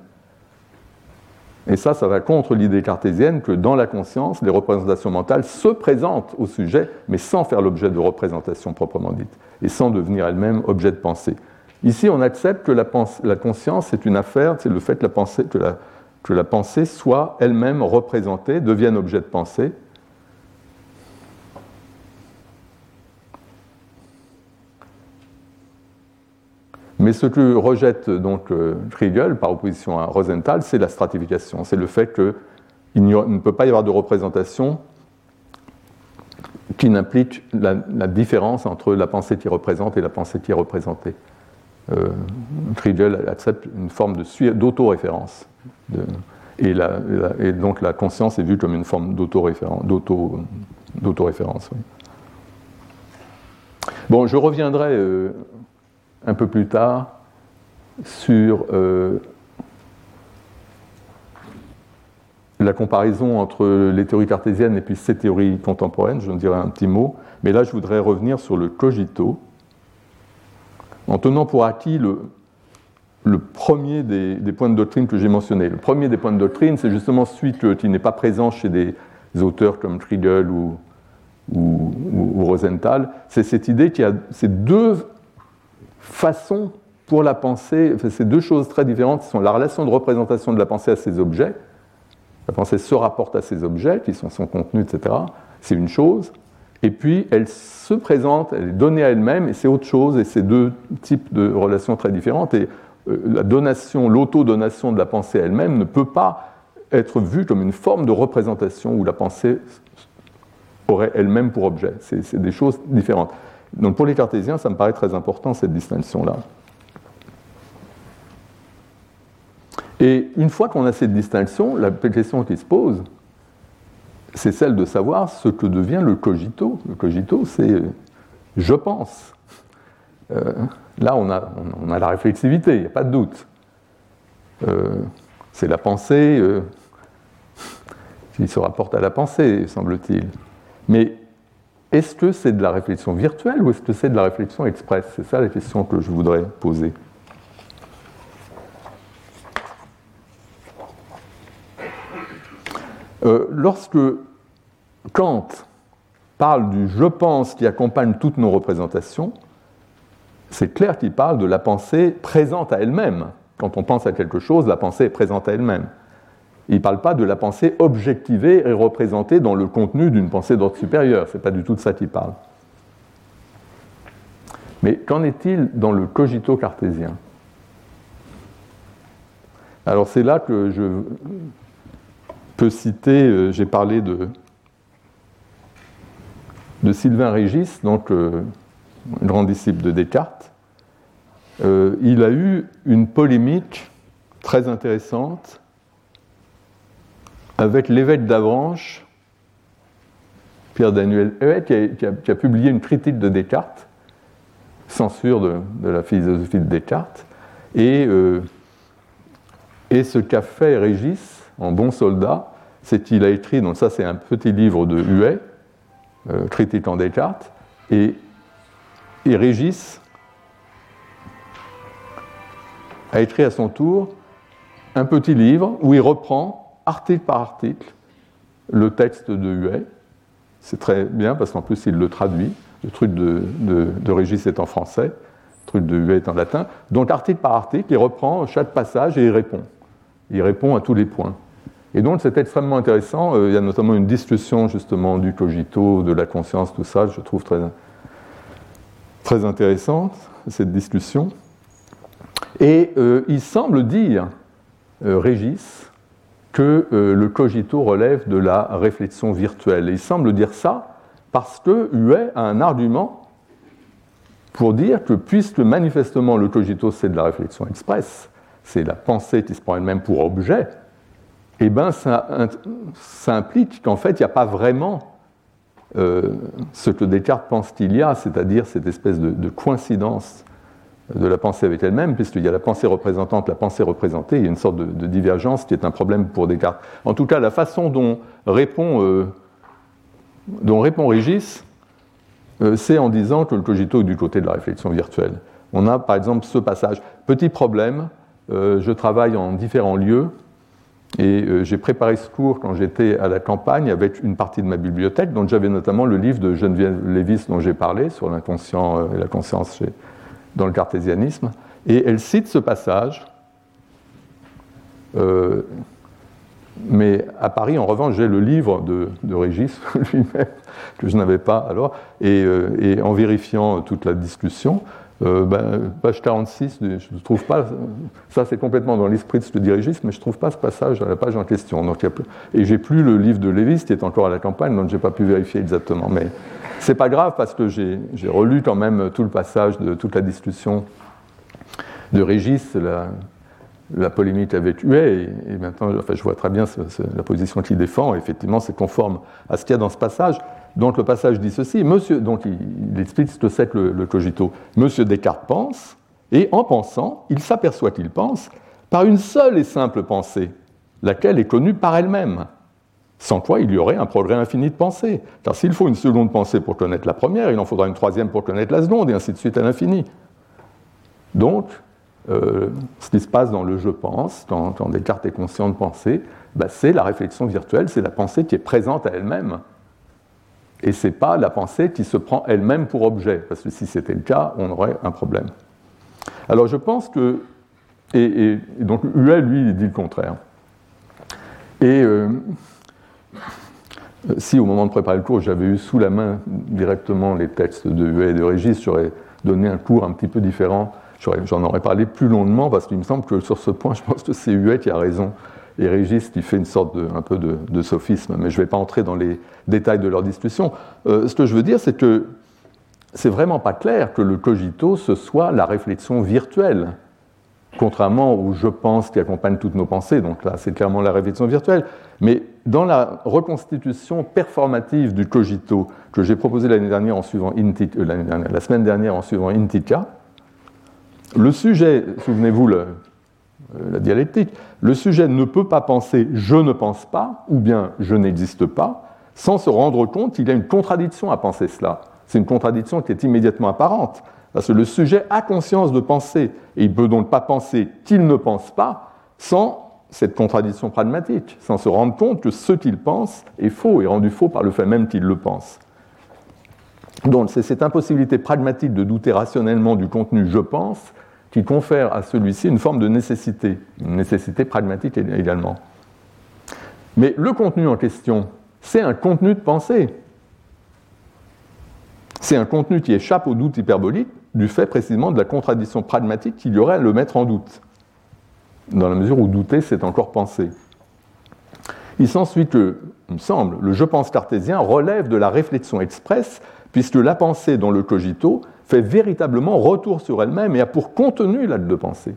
Et ça, ça va contre l'idée cartésienne que dans la conscience, les représentations mentales se présentent au sujet, mais sans faire l'objet de représentation proprement dite, et sans devenir elle-même objet de pensée. Ici, on accepte que la, conscience est une affaire, c'est le fait que la pensée, que la pensée soit elle-même représentée, devienne objet de pensée, Mais ce que rejette donc euh, Kriegel par opposition à Rosenthal, c'est la stratification. C'est le fait qu'il ne peut pas y avoir de représentation qui n'implique la, différence entre la pensée qui représente et la pensée qui est représentée. Euh, accepte une forme d'autoréférence. Et, et, donc la conscience est vue comme une forme d'autoréférence. Bon, je reviendrai euh, un peu plus tard sur euh, la comparaison entre les théories cartésiennes et puis ces théories contemporaines, je en dirai un petit mot, mais là je voudrais revenir sur le cogito, en tenant pour acquis le, premier des, points de doctrine que j'ai mentionné. Le premier des points de doctrine, c'est justement celui qui n'est pas présent chez des auteurs comme Triegel ou, ou, Rosenthal, c'est cette idée qu'il y a ces deux façons pour la pensée, ces deux choses très différentes, qui sont la relation de représentation de la pensée à ses objets, la pensée se rapporte à ses objets, qui sont son contenu, etc., c'est une chose, et puis elle se présente, elle est donnée à elle-même, et c'est autre chose, et c'est deux types de relations très différentes, et euh, la donation, l'autodonation de la pensée elle-même ne peut pas être vue comme une forme de représentation où la pensée aurait elle-même pour objet. C'est des choses différentes. Donc pour les cartésiens, ça me paraît très important cette distinction-là. Et une fois qu'on a cette distinction, la question qui se pose, c'est celle de savoir ce que devient le cogito. Le cogito, c'est je pense. Euh, là, on a, la réflexivité, il n'y a pas de doute. Euh, c'est la pensée euh, qui se rapporte à la pensée, semble-t-il. Mais est-ce que c'est de la réflexion virtuelle ou est-ce que c'est de la réflexion express? C'est ça la question que je voudrais poser. Euh, lorsque Kant parle du je pense qui accompagne toutes nos représentations, c'est clair qu'il parle de la pensée présente à elle-même. Quand on pense à quelque chose, la pensée est présente à elle-même. Il ne parle pas de la pensée objectivée et représentée dans le contenu d'une pensée d'ordre supérieur. Ce n'est pas du tout de ça qu'il parle. Mais qu'en est-il dans le cogito cartésien? Alors c'est là que je peux citer, euh, j'ai parlé de, Sylvain Régis, donc euh, grand disciple de Descartes. Euh, il a eu une polémique très intéressante avec l'évêque d'Avranches, Pierre-Daniel Huet, qui a, publié une critique de Descartes, censure de, la philosophie de Descartes, et, euh, et ce qu'a fait Régis, en bon soldat, c'est qu'il a écrit, donc ça c'est un petit livre de Huet, euh, critiquant Descartes, et, et Régis a écrit à son tour un petit livre où il reprend article par article le texte de Huet. C'est très bien parce qu'en plus il le traduit. Le truc de, Régis est en français, le truc de Huet est en latin. Donc article par article, il reprend chaque passage et il répond. Il répond à tous les points. Et donc c'est extrêmement intéressant. Euh, il y a notamment une discussion justement du cogito, de la conscience, tout ça. Je trouve très, très intéressante cette discussion. Et euh, il semble dire, euh, Régis, que euh, le cogito relève de la réflexion virtuelle. Et il semble dire ça parce que Huet a un argument pour dire que puisque manifestement le cogito c'est de la réflexion express, c'est la pensée qui se prend elle-même pour objet, eh bien ça, implique qu'en fait il n'y a pas vraiment euh, ce que Descartes pense qu'il y a, c'est-à-dire cette espèce de coïncidence de la pensée avec elle-même, puisqu'il y a la pensée représentante, la pensée représentée, il y a une sorte de, divergence qui est un problème pour Descartes. En tout cas, la façon dont répond, euh, dont répond Régis, euh, c'est en disant que le cogito est du côté de la réflexion virtuelle. On a par exemple ce passage. Petit problème, euh, je travaille en différents lieux et j'ai préparé ce cours quand j'étais à la campagne avec une partie de ma bibliothèque, dont j'avais notamment le livre de Geneviève Lévis dont j'ai parlé sur l'inconscient et la conscience chez, dans le cartésianisme, et elle cite ce passage. Euh, mais à Paris, en revanche, j'ai le livre de, Régis lui-même, que je n'avais pas alors, et, euh, en vérifiant toute la discussion, euh, ben, page 46, je ne trouve pas, ça c'est complètement dans l'esprit de ce Régis, mais je ne trouve pas ce passage à la page en question. Donc, et j'ai plus le livre de Lévis qui est encore à la campagne, donc je n'ai pas pu vérifier exactement. Mais c'est pas grave parce que j'ai relu quand même tout le passage de toute la discussion de Régis, la, polémique avec Huet, et, et maintenant je vois très bien la position qu'il défend. Effectivement, c'est conforme à ce qu'il y a dans ce passage. Donc le passage dit ceci, monsieur, donc il, explique ce que c'est que le, cogito. Monsieur Descartes pense, et en pensant, il s'aperçoit qu'il pense par une seule et simple pensée, laquelle est connue par elle-même, sans quoi il y aurait un progrès infini de pensée. Car s'il faut une seconde pensée pour connaître la première, il en faudra une troisième pour connaître la seconde, et ainsi de suite à l'infini. Donc, euh, ce qui se passe dans le je pense, quand, Descartes est conscient de penser, bah, c'est la réflexion virtuelle, c'est la pensée qui est présente à elle-même. Et ce n'est pas la pensée qui se prend elle-même pour objet, parce que si c'était le cas, on aurait un problème. Alors je pense que. Et, donc Huet, lui, il dit le contraire. Et euh, si au moment de préparer le cours, j'avais eu sous la main directement les textes de Huet et de Régis, j'aurais donné un cours un petit peu différent. J'en aurais parlé plus longuement parce qu'il me semble que sur ce point, je pense que c'est Huet qui a raison et Régis qui fait une sorte de, un peu de, sophisme, mais je ne vais pas entrer dans les détails de leur discussion. Euh, ce que je veux dire, c'est que c'est vraiment pas clair que le cogito, ce soit la réflexion virtuelle, contrairement au je pense qui accompagne toutes nos pensées, donc là c'est clairement la réflexion virtuelle, mais dans la reconstitution performative du cogito que j'ai proposé l'année dernière en suivant euh, la semaine dernière en suivant Intica, le sujet, souvenez-vous euh, la dialectique, le sujet ne peut pas penser je ne pense pas ou bien je n'existe pas sans se rendre compte qu'il y a une contradiction à penser cela. C'est une contradiction qui est immédiatement apparente, parce que le sujet a conscience de penser et il ne peut donc pas penser qu'il ne pense pas sans cette contradiction pragmatique, sans se rendre compte que ce qu'il pense est faux et rendu faux par le fait même qu'il le pense. Donc c'est cette impossibilité pragmatique de douter rationnellement du contenu je pense qui confère à celui-ci une forme de nécessité, une nécessité pragmatique également. Mais le contenu en question, c'est un contenu de pensée. C'est un contenu qui échappe au doute hyperbolique du fait précisément de la contradiction pragmatique qu'il y aurait à le mettre en doute, dans la mesure où douter, c'est encore penser. Il s'ensuit que, il me semble, le je pense cartésien relève de la réflexion expresse, puisque la pensée dans le cogito fait véritablement retour sur elle-même et a pour contenu l'acte de pensée.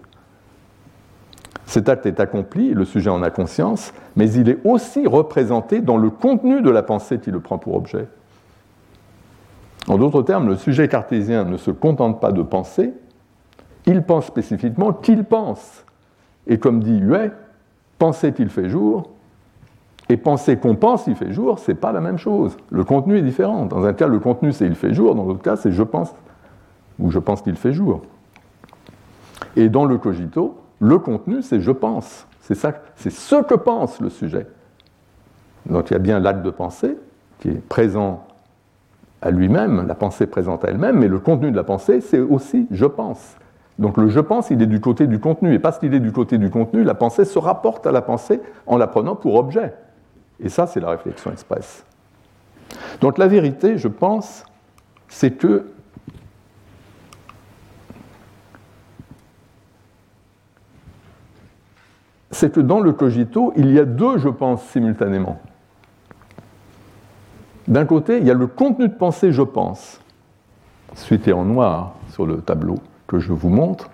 Cet acte est accompli, le sujet en a conscience, mais il est aussi représenté dans le contenu de la pensée qui le prend pour objet. En d'autres termes, le sujet cartésien ne se contente pas de penser, il pense spécifiquement qu'il pense. Et comme dit Huet, penser qu'il fait jour et penser qu'on pense il fait jour, c'est pas la même chose. Le contenu est différent. Dans un cas, le contenu c'est il fait jour, dans l'autre cas, c'est je pense ou je pense qu'il fait jour. Et dans le cogito, le contenu, c'est je pense. C'est ça, c'est ce que pense le sujet. Donc il y a bien l'acte de pensée qui est présent à lui-même, la pensée présente à elle-même, mais le contenu de la pensée, c'est aussi je pense. Donc le je pense, il est du côté du contenu, et parce qu'il est du côté du contenu, la pensée se rapporte à la pensée en la prenant pour objet. Et ça, c'est la réflexion expresse. Donc la vérité, je pense, c'est que c'est que dans le cogito, il y a deux je pense simultanément. D'un côté, il y a le contenu de pensée je pense, suité en noir sur le tableau que je vous montre.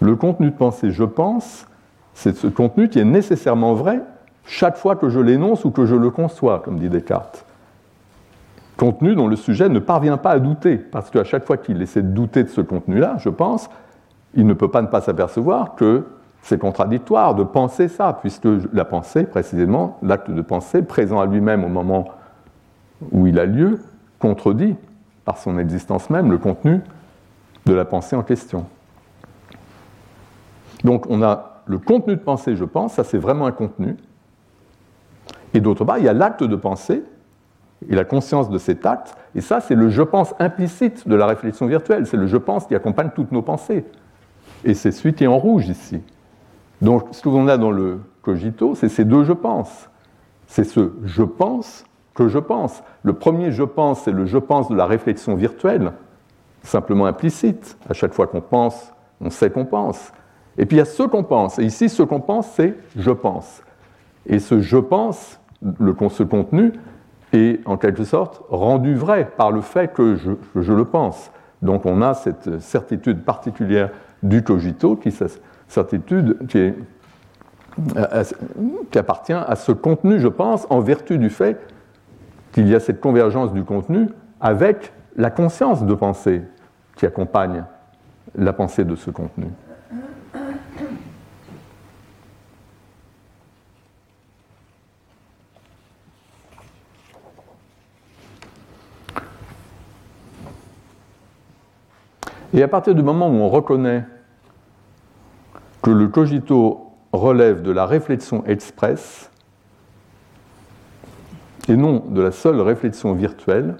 Le contenu de pensée je pense, c'est ce contenu qui est nécessairement vrai chaque fois que je l'énonce ou que je le conçois, comme dit Descartes. Contenu dont le sujet ne parvient pas à douter, parce qu'à chaque fois qu'il essaie de douter de ce contenu-là, je pense, il ne peut pas ne pas s'apercevoir que c'est contradictoire de penser ça, puisque la pensée, précisément, l'acte de pensée présent à lui-même au moment où il a lieu, contredit par son existence même le contenu de la pensée en question. Donc on a le contenu de pensée, je pense, ça c'est vraiment un contenu. Et d'autre part, il y a l'acte de pensée et la conscience de cet acte, et ça c'est le je pense implicite de la réflexion virtuelle, c'est le je pense qui accompagne toutes nos pensées. Et c'est celui qui en rouge ici. Donc, ce que a dans le cogito, c'est ces deux je pense. C'est ce je pense je pense. Le premier je pense, c'est le je pense de la réflexion virtuelle, simplement implicite. À chaque fois qu'on pense, on sait qu'on pense. Et puis il y a ce qu'on pense. Et ici, ce qu'on pense, c'est je pense. Et ce je pense, le, ce contenu, est en quelque sorte rendu vrai par le fait que je, le pense. Donc on a cette certitude particulière du cogito qui certitude qui, qui, appartient à ce contenu, je pense, en vertu du fait qu'il y a cette convergence du contenu avec la conscience de pensée qui accompagne la pensée de ce contenu. Et à partir du moment où on reconnaît que le cogito relève de la réflexion expresse et non de la seule réflexion virtuelle,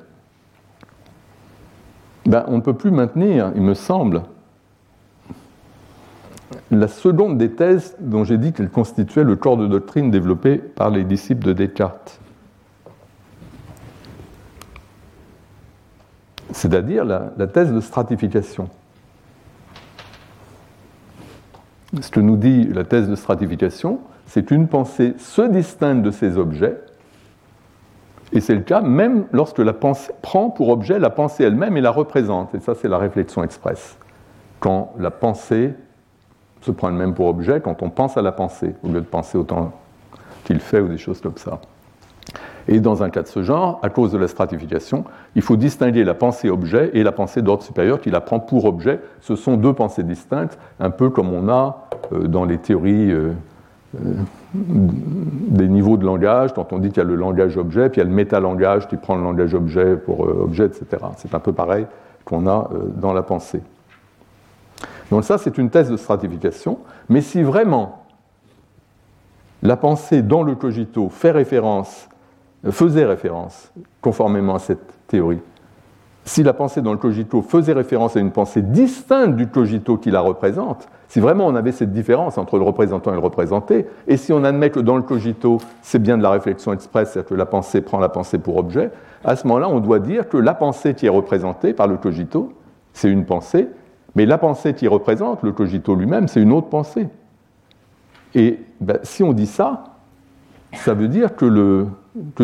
ben, on ne peut plus maintenir, il me semble, la seconde des thèses dont j'ai dit qu'elle constituait le corps de doctrine développé par les disciples de Descartes. C'est-à-dire la, la thèse de stratification. Ce que nous dit la thèse de stratification, c'est qu'une pensée se distingue de ses objets, et c'est le cas même lorsque la pensée prend pour objet la pensée elle-même et la représente. Et ça, c'est la réflexion expresse. Quand la pensée se prend elle-même pour objet, quand on pense à la pensée, au lieu de penser autant qu'il fait ou des choses comme ça. Et dans un cas de ce genre, à cause de la stratification, il faut distinguer la pensée objet et la pensée d'ordre supérieur qui la prend pour objet. Ce sont deux pensées distinctes, un peu comme on a euh, dans les théories euh, des niveaux de langage, quand on dit qu'il y a le langage objet, puis il y a le métalangage qui prend le langage objet pour objet, etc. C'est un peu pareil qu'on a dans la pensée. Donc ça, c'est une thèse de stratification, mais si vraiment la pensée dans le cogito fait référence faisait référence, conformément à cette théorie. Si la pensée dans le cogito faisait référence à une pensée distincte du cogito qui la représente, si vraiment on avait cette différence entre le représentant et le représenté, et si on admet que dans le cogito, c'est bien de la réflexion expresse, c'est-à-dire que la pensée prend la pensée pour objet, à ce moment-là, on doit dire que la pensée qui est représentée par le cogito, c'est une pensée, mais la pensée qui représente le cogito lui-même, c'est une autre pensée. Et ben, si on dit ça, ça veut dire que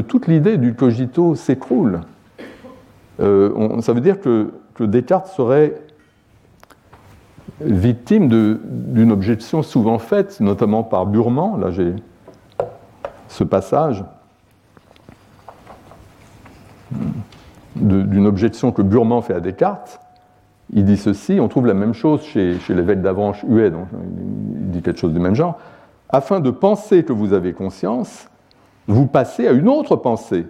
toute l'idée du cogito s'écroule. Euh, ça veut dire que, Descartes serait victime d'une objection souvent faite, notamment par Burman. Là, j'ai ce passage d'une objection que Burman fait à Descartes. Il dit ceci, on trouve la même chose chez, l'évêque d'Avranches, Huet, il dit quelque chose du même genre. Afin de penser que vous avez conscience, vous passez à une autre pensée.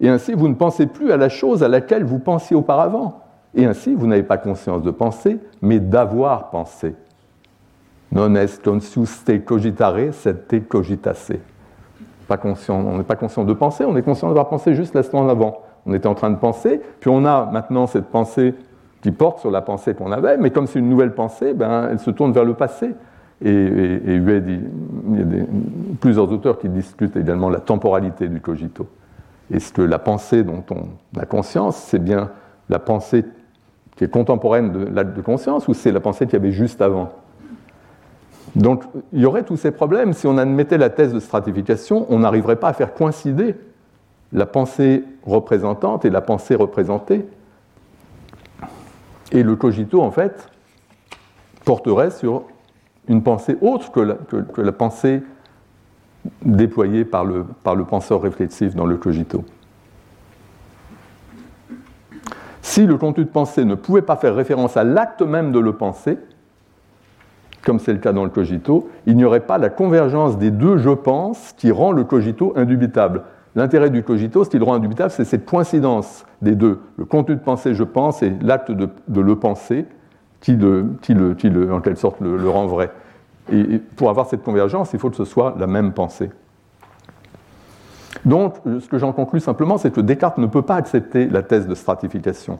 Et ainsi, vous ne pensez plus à la chose à laquelle vous pensiez auparavant. Et ainsi, vous n'avez pas conscience de penser, mais d'avoir pensé. Non est conscius te cogitare, sed te. Pas conscient, on n'est pas conscient de penser, on est conscient d'avoir pensé juste l'instant avant. On était en train de penser, puis on a maintenant cette pensée qui porte sur la pensée qu'on avait, mais comme c'est une nouvelle pensée, ben, elle se tourne vers le passé. Et, et, il y a plusieurs auteurs qui discutent également la temporalité du cogito. Est-ce que la pensée dont on a conscience, c'est bien la pensée qui est contemporaine de l'acte de conscience ou c'est la pensée qu'il y avait juste avant Donc il y aurait tous ces problèmes. Si on admettait la thèse de stratification, on n'arriverait pas à faire coïncider la pensée représentante et la pensée représentée. Et le cogito, en fait, porterait sur une pensée autre que la, pensée déployée par le, penseur réflexif dans le cogito. Si le contenu de pensée ne pouvait pas faire référence à l'acte même de le penser, comme c'est le cas dans le cogito, il n'y aurait pas la convergence des deux je pense qui rend le cogito indubitable. L'intérêt du cogito, ce qui le rend indubitable, c'est cette coïncidence des deux. Le contenu de pensée je pense et l'acte de, le penser qui, le, qui, le, qui en quelque sorte le, rend vrai. Et pour avoir cette convergence, il faut que ce soit la même pensée. Donc, ce que j'en conclus simplement, c'est que Descartes ne peut pas accepter la thèse de stratification,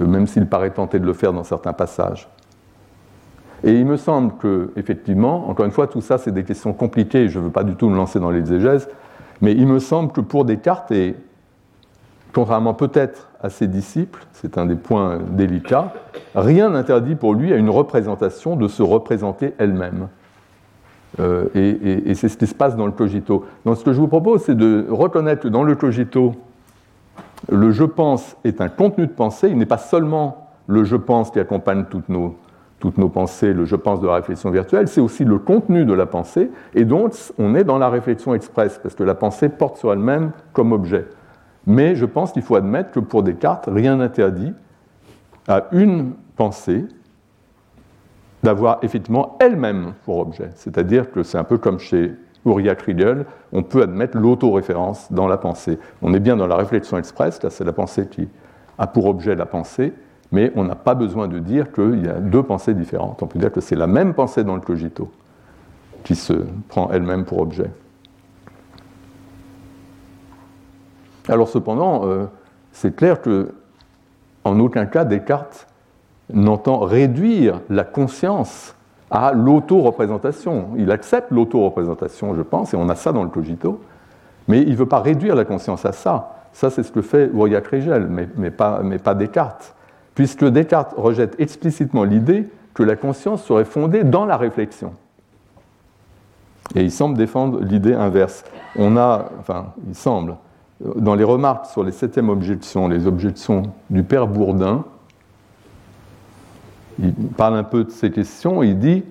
euh, même s'il paraît tenter de le faire dans certains passages. Et il me semble que, effectivement, encore une fois, tout ça, c'est des questions compliquées, je ne veux pas du tout me lancer dans l'exégèse, mais il me semble que pour Descartes, et contrairement peut-être à ses disciples, c'est un des points délicats, rien n'interdit pour lui à une représentation de se représenter elle-même. Euh, et, c'est ce qui se passe dans le cogito. Donc ce que je vous propose, c'est de reconnaître que dans le cogito, le je pense est un contenu de pensée, il n'est pas seulement le je pense qui accompagne toutes nos, toutes nos pensées, le je pense de la réflexion virtuelle, c'est aussi le contenu de la pensée, et donc on est dans la réflexion expresse, parce que la pensée porte sur elle-même comme objet. Mais je pense qu'il faut admettre que pour Descartes, rien n'interdit à une pensée d'avoir effectivement elle-même pour objet. C'est-à-dire que c'est un peu comme chez Uriah Kriegel, on peut admettre l'autoréférence dans la pensée. On est bien dans la réflexion express, là c'est la pensée qui a pour objet la pensée, mais on n'a pas besoin de dire qu'il y a deux pensées différentes. On peut dire que c'est la même pensée dans le cogito qui se prend elle-même pour objet. Alors cependant, euh, c'est clair que en aucun cas Descartes n'entend réduire la conscience à l'auto-représentation. Il accepte l'auto-représentation, je pense, et on a ça dans le cogito, mais il ne veut pas réduire la conscience à ça. Ça, c'est ce que fait Aurillac mais, mais, pas, mais pas Descartes. Puisque Descartes rejette explicitement l'idée que la conscience serait fondée dans la réflexion. Et il semble défendre l'idée inverse. On a, enfin, il semble, dans les remarques sur les septièmes objections, les objections du père Bourdin, il parle un peu de ces questions, il dit,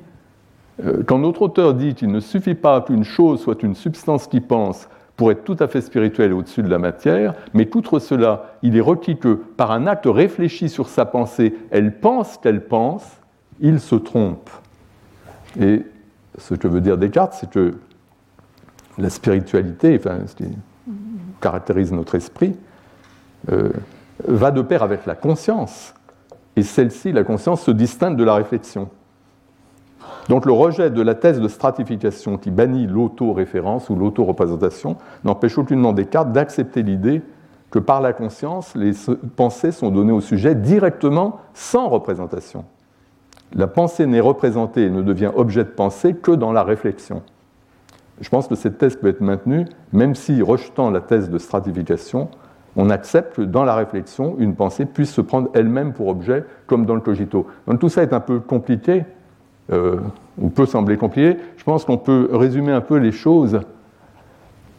euh, quand notre auteur dit qu'il ne suffit pas qu'une chose soit une substance qui pense pour être tout à fait spirituelle au-dessus de la matière, mais outre cela, il est requis que, par un acte réfléchi sur sa pensée, elle pense qu'elle pense, il se trompe. Et ce que veut dire Descartes, c'est que la spiritualité, enfin, caractérise notre esprit, euh, va de pair avec la conscience. Et celle-ci, la conscience, se distingue de la réflexion. Donc le rejet de la thèse de stratification qui bannit l'auto-référence ou l'auto-représentation n'empêche aucunement Descartes d'accepter l'idée que par la conscience, les pensées sont données au sujet directement sans représentation. La pensée n'est représentée et ne devient objet de pensée que dans la réflexion. Je pense que cette thèse peut être maintenue, même si, rejetant la thèse de stratification, on accepte que dans la réflexion, une pensée puisse se prendre elle-même pour objet, comme dans le cogito. Donc tout ça est un peu compliqué, euh, ou peut sembler compliqué. Je pense qu'on peut résumer un peu les choses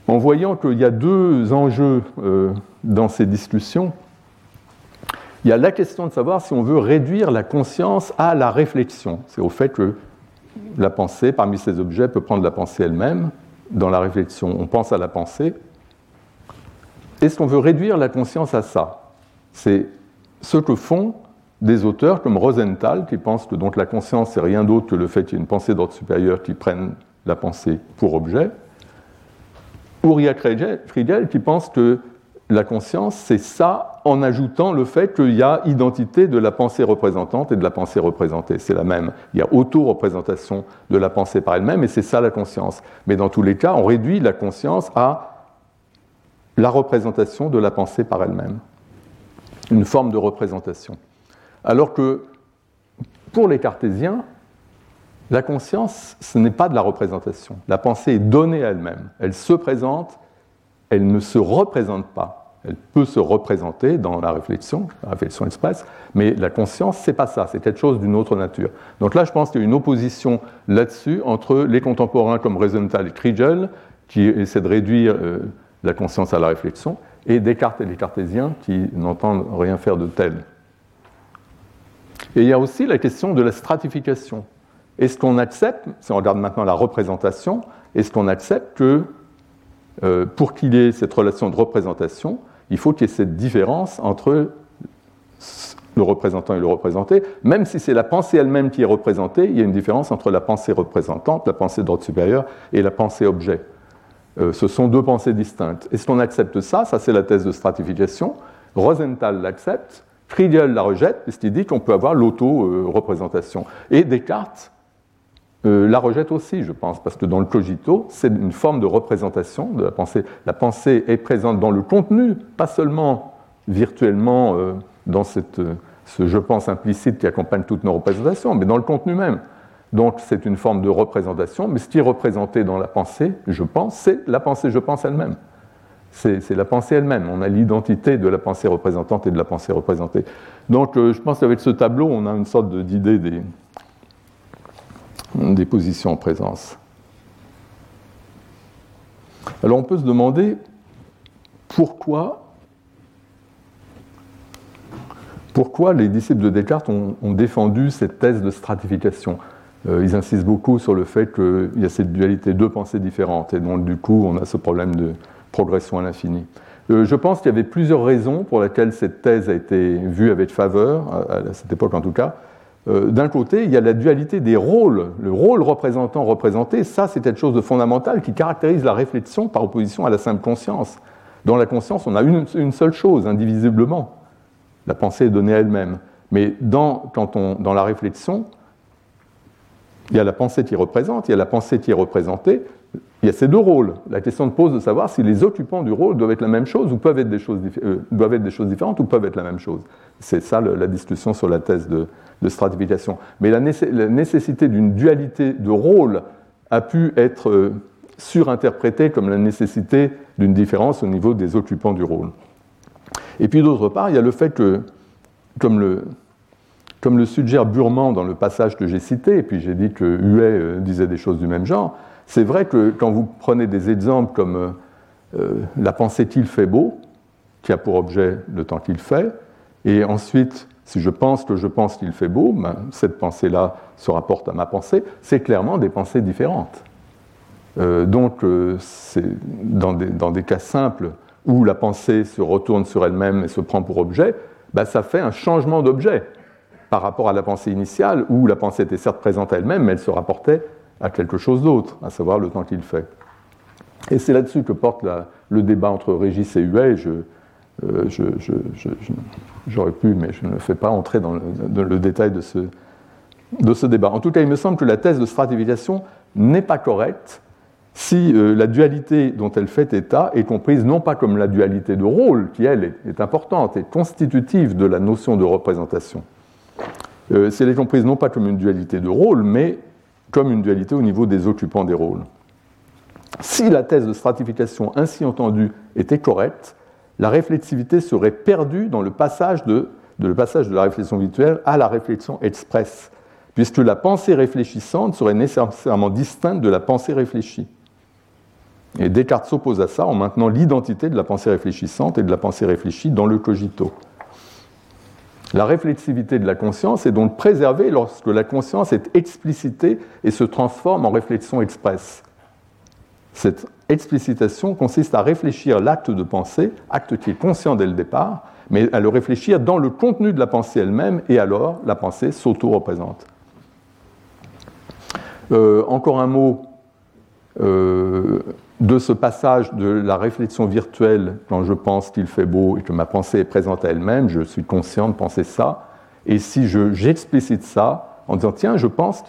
en voyant qu'il y a deux enjeux euh, dans ces discussions. Il y a la question de savoir si on veut réduire la conscience à la réflexion. C'est au fait que la pensée, parmi ces objets, peut prendre la pensée elle-même. Dans la réflexion, on pense à la pensée, est-ce qu'on veut réduire la conscience à ça? C'est ce que font des auteurs comme Rosenthal, qui pensent que donc la conscience, c'est rien d'autre que le fait qu'il y ait une pensée d'ordre supérieur qui prenne la pensée pour objet. Uriah Friedel, qui pense que la conscience, c'est ça en ajoutant le fait qu'il y a identité de la pensée représentante et de la pensée représentée. C'est la même. Il y a auto-représentation de la pensée par elle-même et c'est ça la conscience. Mais dans tous les cas, on réduit la conscience à la représentation de la pensée par elle-même, une forme de représentation. Alors que pour les cartésiens, la conscience, ce n'est pas de la représentation. La pensée est donnée à elle-même. Elle se présente, elle ne se représente pas. Elle peut se représenter dans la réflexion, la réflexion express, mais la conscience, c'est pas ça, c'est quelque chose d'une autre nature. Donc là, je pense qu'il y a une opposition là-dessus entre les contemporains comme Rosenthal et Kriegel, qui essaient de réduire euh, la conscience à la réflexion, et Descartes et les cartésiens qui n'entendent rien faire de tel. Et il y a aussi la question de la stratification. Est-ce qu'on accepte, si on regarde maintenant la représentation, est-ce qu'on accepte que euh, pour qu'il y ait cette relation de représentation, il faut qu'il y ait cette différence entre le représentant et le représenté, même si c'est la pensée elle-même qui est représentée, il y a une différence entre la pensée représentante, la pensée d'ordre supérieur, et la pensée objet. Euh, ce sont deux pensées distinctes. Est-ce qu'on accepte ça? Ça, c'est la thèse de stratification. Rosenthal l'accepte, Friedel la rejette, puisqu'il dit qu'on peut avoir l'auto-représentation. Et Descartes euh, la rejette aussi, je pense, parce que dans le cogito, c'est une forme de représentation de la pensée. La pensée est présente dans le contenu, pas seulement virtuellement euh, dans ce je pense implicite qui accompagne toutes nos représentations, mais dans le contenu même. Donc c'est une forme de représentation, mais ce qui est représenté dans la pensée, je pense, c'est la pensée je pense elle-même. C'est la pensée elle-même. On a l'identité de la pensée représentante et de la pensée représentée. Donc euh, je pense qu'avec ce tableau, on a une sorte d'idée des, des positions en présence. Alors on peut se demander pourquoi, pourquoi les disciples de Descartes ont défendu cette thèse de stratification. Euh, ils insistent beaucoup sur le fait qu'il y a cette dualité, deux pensées différentes, et donc du coup on a ce problème de progression à l'infini. Euh, je pense qu'il y avait plusieurs raisons pour lesquelles cette thèse a été vue avec faveur, à cette époque en tout cas. Euh, d'un côté, il y a la dualité des rôles, le rôle représentant-représenté, ça c'est quelque chose de fondamental qui caractérise la réflexion par opposition à la simple conscience. Dans la conscience, on a une, seule chose, indivisiblement. La pensée est donnée à elle-même. Mais dans, quand on, dans la réflexion, il y a la pensée qui représente, il y a la pensée qui est représentée, il y a ces deux rôles. La question se pose de savoir si les occupants du rôle doivent être la même chose ou peuvent être des choses, euh, doivent être des choses différentes ou peuvent être la même chose. C'est ça la discussion sur la thèse de, stratification. Mais la, nécessité d'une dualité de rôle a pu être euh, surinterprétée comme la nécessité d'une différence au niveau des occupants du rôle. Et puis d'autre part, il y a le fait que, comme le, suggère Burman dans le passage que j'ai cité, et puis j'ai dit que Huet euh, disait des choses du même genre, c'est vrai que quand vous prenez des exemples comme euh, la pensée qu'il fait beau, qui a pour objet le temps qu'il fait, et ensuite, si je pense que je pense qu'il fait beau, ben, cette pensée-là se rapporte à ma pensée, c'est clairement des pensées différentes. donc, c'est dans des, dans des, cas simples où la pensée se retourne sur elle-même et se prend pour objet, ben, ça fait un changement d'objet par rapport à la pensée initiale, où la pensée était certes présente à elle-même, mais elle se rapportait à quelque chose d'autre, à savoir le temps qu'il fait. Et c'est là-dessus que porte le débat entre Régis et Huet. Euh, j'aurais pu, mais je ne fais pas entrer dans le, détail de ce, de ce, débat. En tout cas, il me semble que la thèse de stratification n'est pas correcte si euh, la dualité dont elle fait état est comprise non pas comme la dualité de rôle, qui elle est importante et constitutive de la notion de représentation, euh, si elle est comprise non pas comme une dualité de rôle, mais comme une dualité au niveau des occupants des rôles. Si la thèse de stratification ainsi entendue était correcte, la réflexivité serait perdue dans le passage de, la réflexion virtuelle à la réflexion expresse, puisque la pensée réfléchissante serait nécessairement distincte de la pensée réfléchie. Et Descartes s'oppose à ça en maintenant l'identité de la pensée réfléchissante et de la pensée réfléchie dans le cogito. La réflexivité de la conscience est donc préservée lorsque la conscience est explicitée et se transforme en réflexion expresse. Explicitation consiste à réfléchir l'acte de pensée, acte qui est conscient dès le départ, mais à le réfléchir dans le contenu de la pensée elle-même, et alors la pensée s'auto-représente. Euh, encore un mot euh, de ce passage de la réflexion virtuelle quand je pense qu'il fait beau et que ma pensée est présente à elle-même, je suis conscient de penser ça, et si j'explicite ça en disant tiens, je pense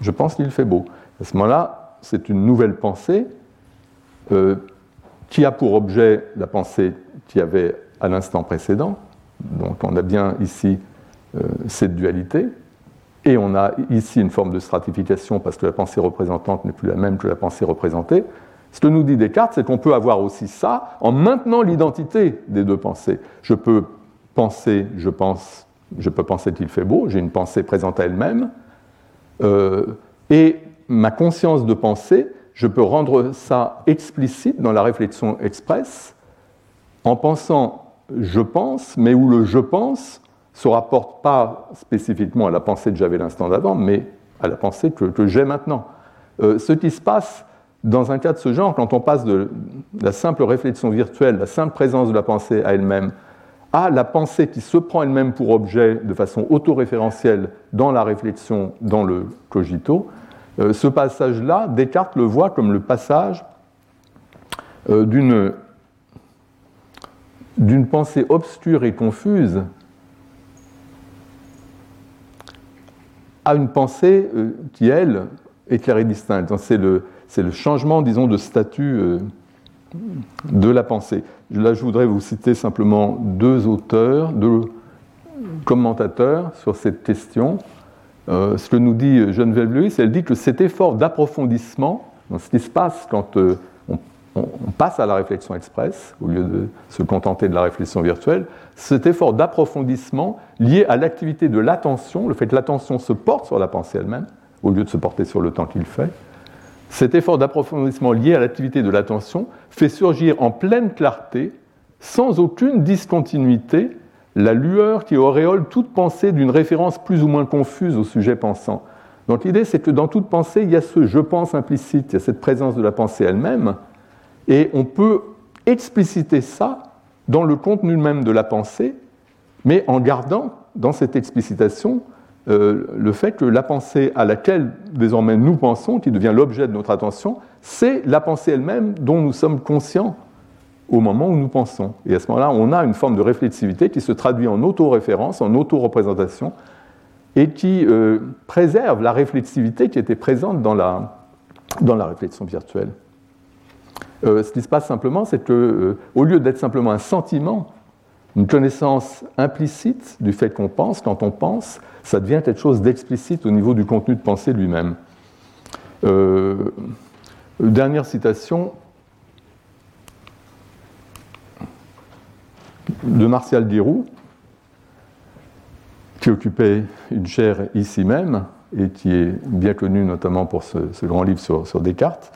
je, pense qu'il fait beau, à ce moment-là, c'est une nouvelle pensée euh, qui a pour objet la pensée qu'il y avait à l'instant précédent. Donc on a bien ici euh, cette dualité, et on a ici une forme de stratification parce que la pensée représentante n'est plus la même que la pensée représentée. Ce que nous dit Descartes, c'est qu'on peut avoir aussi ça en maintenant l'identité des deux pensées. Je peux penser, je pense, je peux penser qu'il fait beau, j'ai une pensée présente à elle-même, euh, et ma conscience de pensée, je peux rendre ça explicite dans la réflexion expresse en pensant je pense, mais où le je pense se rapporte pas spécifiquement à la pensée que j'avais l'instant d'avant, mais à la pensée que, j'ai maintenant. Euh, ce qui se passe dans un cas de ce genre, quand on passe de la simple réflexion virtuelle, la simple présence de la pensée à elle-même, à la pensée qui se prend elle-même pour objet de façon autoréférentielle dans la réflexion, dans le cogito, ce passage-là, Descartes le voit comme le passage euh, d'une pensée obscure et confuse à une pensée euh, qui, elle, est claire et distincte. C'est le, le, changement, disons, de statut euh, de la pensée. Là, je voudrais vous citer simplement deux auteurs, deux commentateurs sur cette question. Euh, ce que nous dit Geneviève Lewis, elle dit que cet effort d'approfondissement, ce qui se passe quand on, passe à la réflexion express, au lieu de se contenter de la réflexion virtuelle, cet effort d'approfondissement lié à l'activité de l'attention, le fait que l'attention se porte sur la pensée elle-même, au lieu de se porter sur le temps qu'il fait, cet effort d'approfondissement lié à l'activité de l'attention fait surgir en pleine clarté, sans aucune discontinuité, la lueur qui auréole toute pensée d'une référence plus ou moins confuse au sujet pensant. Donc l'idée, c'est que dans toute pensée, il y a ce je pense implicite, il y a cette présence de la pensée elle-même, et on peut expliciter ça dans le contenu même de la pensée, mais en gardant dans cette explicitation euh, le fait que la pensée à laquelle désormais nous pensons, qui devient l'objet de notre attention, c'est la pensée elle-même dont nous sommes conscients au moment où nous pensons. Et à ce moment-là, on a une forme de réflexivité qui se traduit en autoréférence, en auto-représentation, et qui euh, préserve la réflexivité qui était présente dans la, dans la réflexion virtuelle. Euh, ce qui se passe simplement, c'est que, au lieu d'être simplement un sentiment, une connaissance implicite du fait qu'on pense, quand on pense, ça devient quelque chose d'explicite au niveau du contenu de pensée lui-même. Euh, dernière citation de Martial Guéroux, qui occupait une chaire ici même et qui est bien connu notamment pour ce, grand livre sur Descartes.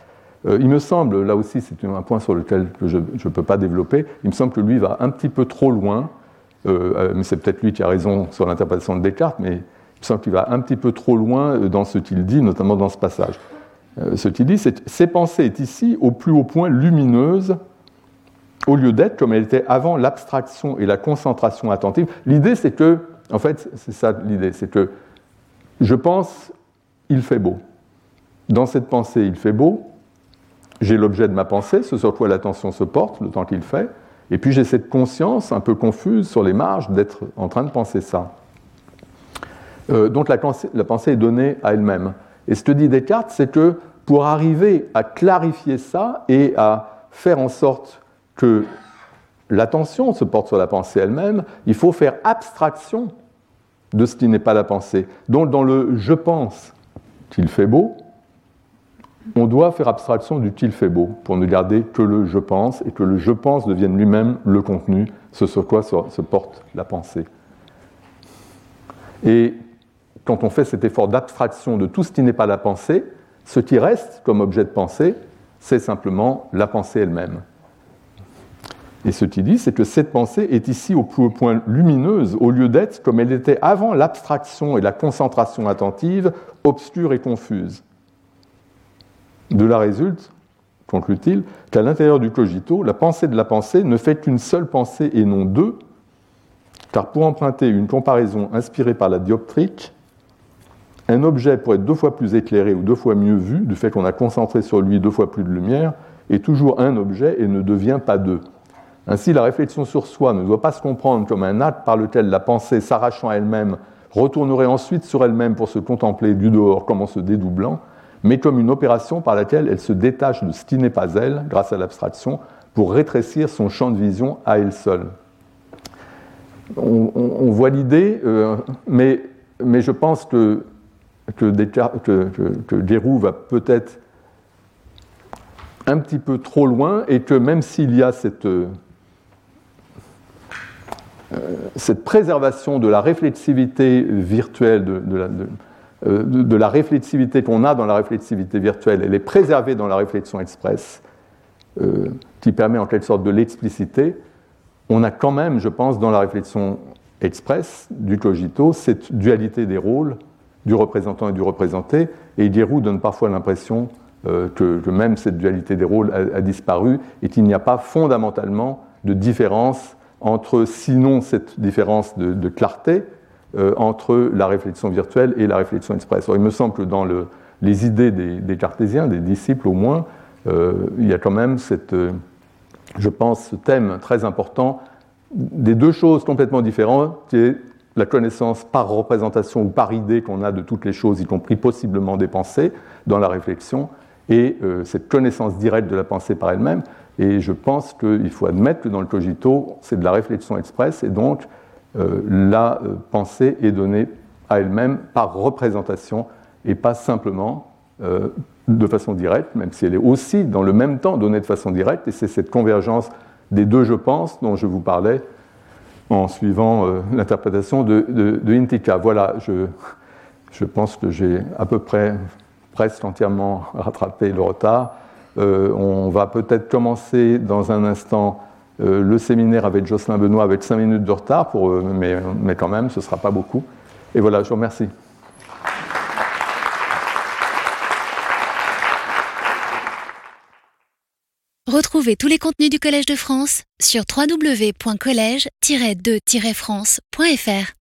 Euh, il me semble, là aussi c'est un point sur lequel je ne peux pas développer, il me semble que lui va un petit peu trop loin, euh, euh, mais c'est peut-être lui qui a raison sur l'interprétation de Descartes, mais il me semble qu'il va un petit peu trop loin dans ce qu'il dit, notamment dans ce passage. ce qu'il dit, c'est que ces pensées est ici au plus haut point lumineuse, au lieu d'être comme elle était avant l'abstraction et la concentration attentive. L'idée, c'est que, en fait, c'est ça l'idée, c'est que je pense, il fait beau. Dans cette pensée, il fait beau, j'ai l'objet de ma pensée, ce sur quoi l'attention se porte, le temps qu'il fait, et puis j'ai cette conscience un peu confuse sur les marges d'être en train de penser ça. Euh, donc la, la, pensée est donnée à elle-même. Et ce que dit Descartes, c'est que pour arriver à clarifier ça et à faire en sorte que l'attention se porte sur la pensée elle-même, il faut faire abstraction de ce qui n'est pas la pensée. Donc dans le je pense qu'il fait beau, on doit faire abstraction du qu'il fait beau pour ne garder que le je pense et que le je pense devienne lui-même le contenu, ce sur quoi se porte la pensée. Et quand on fait cet effort d'abstraction de tout ce qui n'est pas la pensée, ce qui reste comme objet de pensée, c'est simplement la pensée elle-même. Et ce qu'il dit, c'est que cette pensée est ici au point lumineuse, au lieu d'être comme elle était avant l'abstraction et la concentration attentive, obscure et confuse. De là résulte, conclut-il, qu'à l'intérieur du cogito, la pensée de la pensée ne fait qu'une seule pensée et non deux, car pour emprunter une comparaison inspirée par la dioptrique, un objet pour être deux fois plus éclairé ou deux fois mieux vu, du fait qu'on a concentré sur lui deux fois plus de lumière, est toujours un objet et ne devient pas deux. Ainsi, la réflexion sur soi ne doit pas se comprendre comme un acte par lequel la pensée, s'arrachant à elle-même, retournerait ensuite sur elle-même pour se contempler du dehors comme en se dédoublant, mais comme une opération par laquelle elle se détache de ce qui n'est pas elle, grâce à l'abstraction, pour rétrécir son champ de vision à elle seule. On, voit l'idée, euh, mais, je pense que, que, que, va peut-être un petit peu trop loin et que même s'il y a cette, euh, cette préservation de la réflexivité virtuelle de, la, euh, de, la réflexivité qu'on a dans la réflexivité virtuelle, elle est préservée dans la réflexion express, euh, qui permet en quelque sorte de l'expliciter, on a quand même, je pense, dans la réflexion express du cogito, cette dualité des rôles du représentant et du représenté, et Guérou donne parfois l'impression euh, que, même cette dualité des rôles a, disparu et qu'il n'y a pas fondamentalement de différence entre, sinon cette différence de clarté, euh, entre la réflexion virtuelle et la réflexion express. il me semble que dans les idées des, cartésiens, des disciples au moins, euh, il y a quand même cette, euh, je pense, ce thème très important des deux choses complètement différentes, qui est la connaissance par représentation ou par idée qu'on a de toutes les choses, y compris possiblement des pensées, dans la réflexion, et cette connaissance directe de la pensée par elle-même. Et je pense qu'il faut admettre que dans le cogito, c'est de la réflexion express, et donc euh, la euh, pensée est donnée à elle-même par représentation et pas simplement euh, de façon directe, même si elle est aussi dans le même temps donnée de façon directe, et c'est cette convergence des deux je pense dont je vous parlais en suivant l'interprétation de, de, Intika. Voilà, je, je pense que j'ai à peu près presque entièrement rattrapé le retard. On va peut-être commencer dans un instant euh, le séminaire avec Jocelyn Benoît avec 5 minutes de retard, pour, mais, mais, quand même, ce ne sera pas beaucoup. Et voilà, je vous remercie. Retrouvez tous les contenus du Collège de France sur www.colège-2-france.fr.